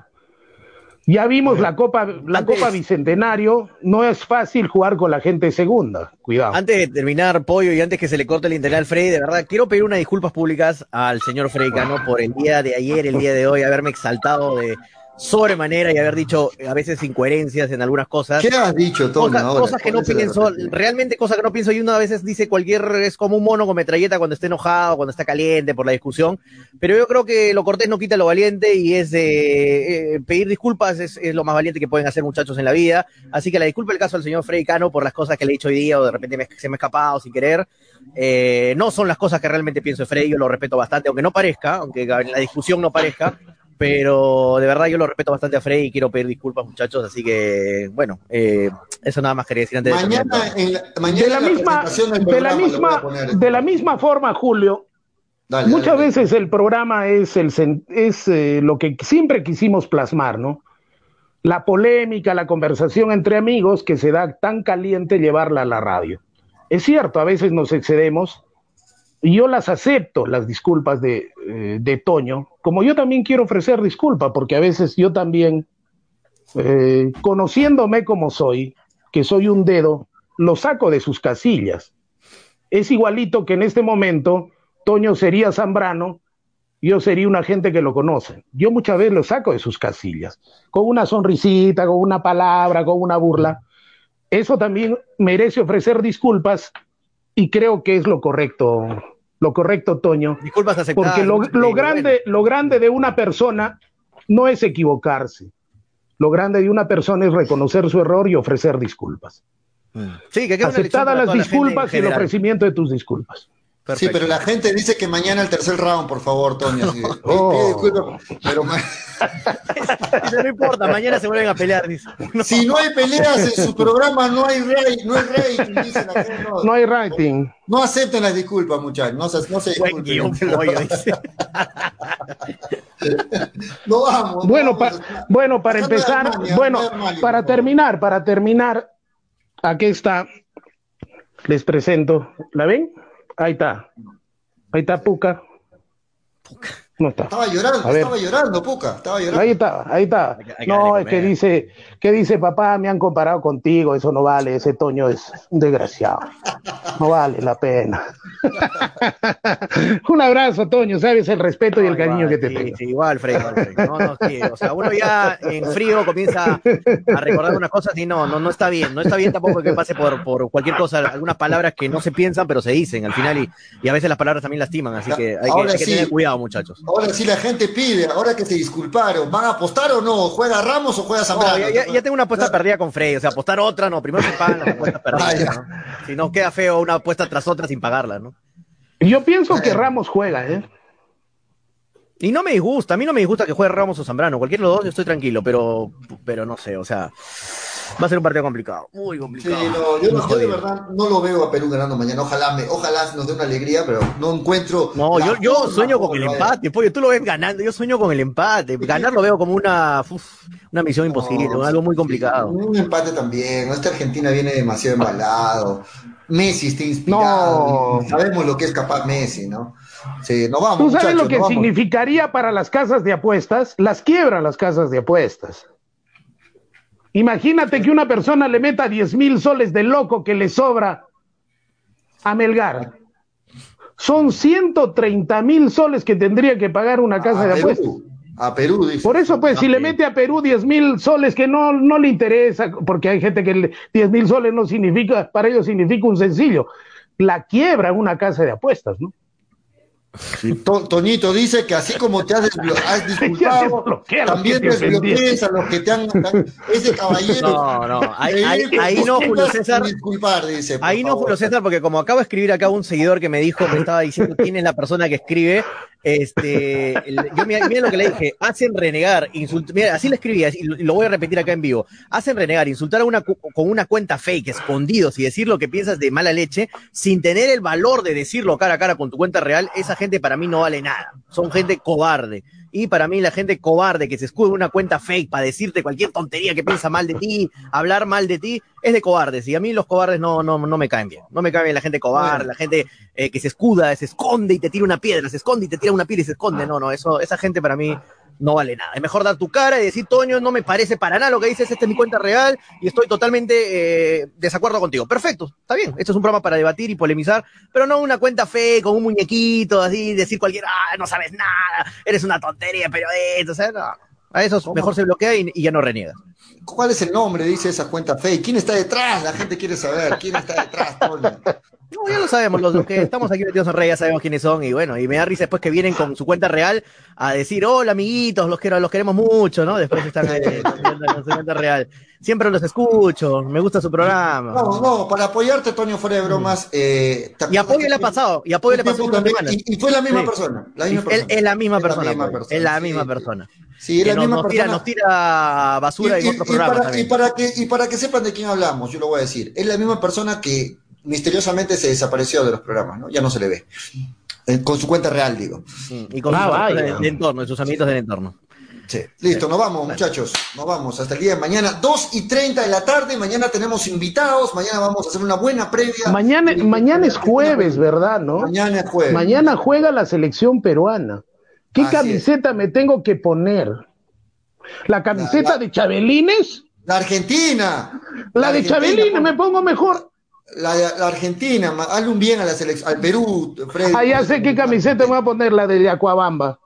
Ya vimos la Copa, la Copa Bicentenario, no es fácil jugar con la gente segunda, cuidado. Antes de terminar, Pollo, y antes que se le corte el internet al Freddy, de verdad, quiero pedir unas disculpas públicas al señor Freddy Cano por el día de ayer, el día de hoy, haberme exaltado de sobremanera y haber dicho a veces incoherencias en algunas cosas. ¿Qué has dicho, Toño? Cosas, cosas que no pienso, realmente cosas que no pienso, y uno a veces dice cualquier, es como un mono con metralleta cuando está enojado, cuando está caliente por la discusión, pero yo creo que lo cortés no quita lo valiente y es de eh, pedir disculpas es, es, lo más valiente que pueden hacer muchachos en la vida, así que la disculpa el caso al señor Freddy Cano por las cosas que le he dicho hoy día o de repente me, se me ha escapado sin querer, eh, no son las cosas que realmente pienso de Freddy, yo lo respeto bastante, aunque no parezca, aunque en la discusión no parezca, pero de verdad yo lo respeto bastante a Freddy y quiero pedir disculpas muchachos, así que bueno, eh, eso nada más quería decir antes mañana, de en la, mañana de la, misma, de la misma, de la misma forma, Julio. Dale, muchas dale, veces el programa es, el, es eh, lo que siempre quisimos plasmar, ¿no? La polémica, la conversación entre amigos que se da tan caliente llevarla a la radio. Es cierto, a veces nos excedemos, y yo las acepto, las disculpas de, eh, de, Toño, como yo también quiero ofrecer disculpas, porque a veces yo también, eh, conociéndome como soy, que soy un dedo, lo saco de sus casillas. Es igualito que en este momento Toño sería Zambrano, yo sería una gente que lo conoce. Yo muchas veces lo saco de sus casillas, con una sonrisita, con una palabra, con una burla. Eso también merece ofrecer disculpas y creo que es lo correcto, lo correcto, Toño. Disculpas aceptadas. Porque lo, lo grande, lo grande de una persona no es equivocarse. Lo grande de una persona es reconocer su error y ofrecer disculpas. Sí, que Aceptadas las disculpas y el ofrecimiento de tus disculpas. Perfecto. Sí, pero la gente dice que mañana el tercer round, por favor, Toño. Sí. Oh. Pero ma... no importa, mañana se vuelven a pelear, dice. No. Si no hay peleas en su programa, no hay, rating, no hay rating, dice la gente. No, no hay rating. No, acepten las disculpas, muchachos. No, se, no se Buen guion, pollo, dice. no vamos. Bueno, no vamos. Pa, bueno para Acá empezar, bueno, para terminar, para terminar, aquí está. Les presento. ¿La ven? Ahí está. Ahí está Puca. Puca. No está. Estaba llorando, estaba llorando, Puca. Estaba llorando. Ahí está, ahí está. Hay, hay no, es que dice, que dice, papá, me han comparado contigo, eso no vale, ese Toño es un desgraciado. No vale la pena. un abrazo, Toño, sabes el respeto no, y el cariño que te sí, tengo. Sí, igual, Freddy, igual, Freddy. No, no, sí, o sea, uno ya en frío comienza a recordar unas cosas y no, no, no está bien. No está bien tampoco que pase por, por cualquier cosa, algunas palabras que no se piensan, pero se dicen al final y, y a veces las palabras también lastiman, así que hay, que, hay que, tener cuidado, muchachos. Ahora sí la gente pide, ahora que se disculparon, ¿van a apostar o no? ¿Juega Ramos o juega Zambrano? No, ya, ya, tengo una apuesta perdida con Freddy, o sea, apostar otra, no, primero se pagan las apuestas perdidas, ¿no? Si no, queda feo una apuesta tras otra sin pagarla, ¿no? Yo pienso que Ramos juega, ¿eh? Y no me disgusta, a mí no me disgusta que juegue Ramos o Zambrano, cualquiera de los dos yo estoy tranquilo, pero, pero no sé, o sea, va a ser un partido complicado, muy complicado. Sí, no, yo, no, yo de verdad no lo veo a Perú ganando mañana, ojalá, me, ojalá nos dé una alegría, pero no encuentro. No, yo, yo sueño con el empate, pollo, tú lo ves ganando, yo sueño con el empate, ganar lo veo como una, uf, una misión imposible, no, algo muy complicado. Sí, un empate también, esta Argentina viene demasiado embalado, Messi está inspirado, no. sabemos lo que es capaz Messi, ¿no? Sí, no vamos. ¿Tú sabes muchachos, lo que vamos. significaría para las casas de apuestas? Las quiebran las casas de apuestas. Imagínate que una persona le meta 10 mil soles de loco que le sobra a Melgar. Son 130 mil soles que tendría que pagar una casa a de apuestas. A Perú, dice. Por eso, pues, si le mete a Perú 10 mil soles que no, no le interesa, porque hay gente que le, 10 mil soles no significa, para ellos significa un sencillo. La quiebra una casa de apuestas, ¿no? Sí, to, Toñito dice que así como te has, desblo has disculpado, también desbloquees a los que te han. Ese caballero. No, no, ahí, ahí, ahí no, Julio César. Disculpar, dice, ahí no. Julio César, porque como acabo de escribir acá un seguidor que me dijo, me estaba diciendo quién es la persona que escribe. Este, el, yo mira, mira, lo que le dije, hacen renegar, insult, mira, así le escribí, y lo voy a repetir acá en vivo, hacen renegar, insultar a una con una cuenta fake, escondidos y decir lo que piensas de mala leche, sin tener el valor de decirlo cara a cara con tu cuenta real, esa gente para mí no vale nada, son gente cobarde. Y para mí la gente cobarde que se escude una cuenta fake para decirte cualquier tontería que piensa mal de ti, hablar mal de ti, es de cobardes. Y a mí los cobardes no, no, no me caen bien. No me caen bien la gente cobarde, la gente eh, que se escuda, se esconde y te tira una piedra, se esconde y te tira una piedra y se esconde. No, no, eso, esa gente para mí no vale nada. Es mejor dar tu cara y decir, Toño, no me parece para nada lo que dices, esta es mi cuenta real y estoy totalmente eh, desacuerdo contigo. Perfecto, está bien. Esto es un programa para debatir y polemizar, pero no una cuenta fe con un muñequito, así, decir cualquier, ah, no sabes nada, eres una tontería, pero esto, o sea, no. A eso mejor se bloquea y, y ya no reniega. ¿Cuál es el nombre? Dice esa cuenta fake. ¿Quién está detrás? La gente quiere saber. ¿Quién está detrás, Toño? No, ya lo sabemos, los que estamos aquí metidos en red ya sabemos quiénes son y bueno, y me da risa después que vienen con su cuenta real a decir, hola amiguitos, los, quiero, los queremos mucho, ¿no? Después están ahí con su cuenta real. Siempre los escucho, me gusta su programa. No, no, para apoyarte, Toño, fuera de bromas. Eh, y apoyo le ha pasado, y apoyo le pasó y, y, fue la misma sí. persona. La misma persona. Es la misma persona. Es la misma persona. Sí, es la nos, misma nos persona. Tira, nos tira basura y, en otros programas para, también. Y para, que, y para que sepan de quién hablamos, yo lo voy a decir. Es la misma persona que misteriosamente se desapareció de los programas, ¿no? Ya no se le ve. Eh, con su cuenta real, digo. Y con ah, sus amigos del entorno, y sus amigos del entorno. Sí. Listo, nos vamos, muchachos. Nos vamos hasta el día de mañana, 2 y 30 de la tarde. Mañana tenemos invitados. Mañana vamos a hacer una buena previa. Mañana, mañana es jueves, ¿verdad? ¿No? Mañana es jueves. Mañana juega la selección peruana. ¿Qué Así camiseta es. me tengo que poner? ¿La camiseta la, la, de Chabelines? La Argentina. La, la de Chabelines me pongo mejor. La, la, Argentina, hazle un bien a la selección, al Perú, Freddy. Ah, ya sé qué camiseta me voy a poner, la de Acuabamba.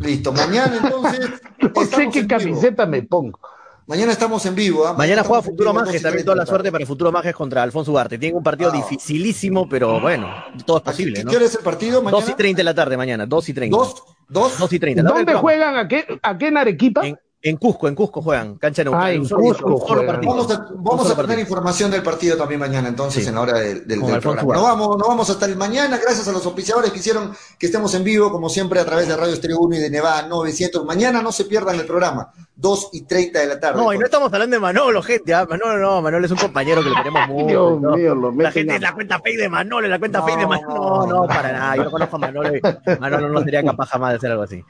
Listo, mañana entonces. no sé qué camiseta me pongo. Mañana estamos en vivo. ¿eh? Mañana juega Futuro Majes, también toda la suerte para el Futuro Majes contra Alfonso Ugarte. Tiene un partido ah. dificilísimo, pero bueno, todo es posible. ¿no? ¿Qué hora es el partido? Mañana? 2 y 30 de la tarde mañana, 2 y 30. ¿2? ¿2? 2 y 30. ¿Dónde juegan? ¿A qué, ¿A qué en Arequipa? En, en Cusco, en Cusco juegan, cancha en Ah, en Cusco. Juegan. Vamos a, vamos a tener información del partido también mañana, entonces, sí. en la hora del, del, del programa. Nos vamos, nos vamos hasta el mañana, gracias a los auspiciadores que hicieron que estemos en vivo, como siempre, a través de Radio Estéreo 1 y de Nevada 900. Mañana no se pierdan el programa, 2 y 30 de la tarde. No, y no estamos hablando de Manolo, gente. ¿ah? Manolo no, Manolo es un compañero que lo queremos mucho. Dios ¿no? mío, lo La gente es la cuenta fake de Manolo, la cuenta no, fake de Manolo. No, no, para nada. Yo no conozco a Manolo y Manolo no sería capaz jamás de hacer algo así.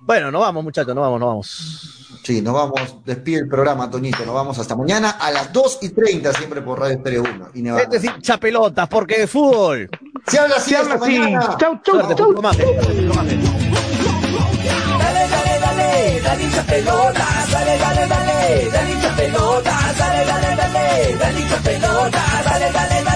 Bueno, nos vamos, muchachos, nos vamos, nos vamos. Sí, nos vamos, despide el programa, Toñito, nos vamos hasta mañana a las 2 y 30, siempre por Radio Estéreo 1. Y Nevada. Este es hincha pelotas, porque de fútbol. Se habla así, Se habla así. Chau, chau, chau. Dale, dale, dale, dale hincha pelotas, dale, dale, dale, dale hincha pelotas, dale, dale, dale, dale hincha pelotas, dale, dale, dale.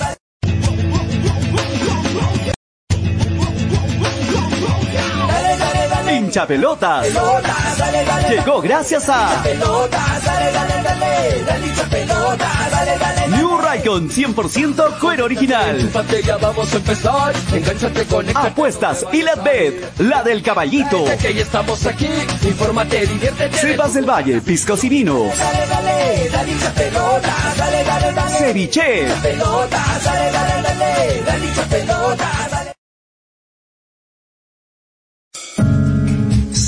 Hincha pelotas. Llegó gracias a. New Raycon 100% cuero original. Apuestas y la bet, la del caballito. Estamos del Valle, piscos y vinos. Dale,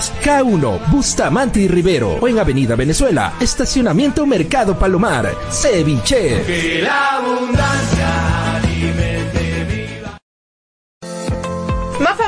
K1, Bustamante y Rivero o en Avenida Venezuela, Estacionamiento Mercado Palomar, Ceviche. Que la abundancia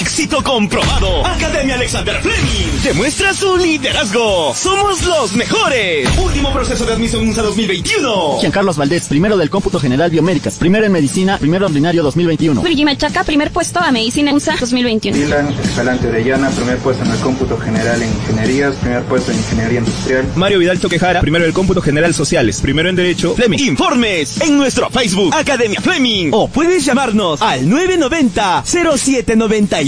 Éxito comprobado. Academia Alexander Fleming demuestra su liderazgo. Somos los mejores. Último proceso de admisión USA 2021. Giancarlos Valdés, primero del cómputo general biomédicas, primero en medicina, primero ordinario 2021. Luigi Machaca, primer puesto a medicina USA 2021. Dylan Escalante Orellana, primer puesto en el cómputo general en ingenierías, primer puesto en ingeniería industrial. Mario Vidal Toquejara, primero del cómputo general sociales, primero en derecho. Fleming. Informes en nuestro Facebook Academia Fleming o puedes llamarnos al 990 0791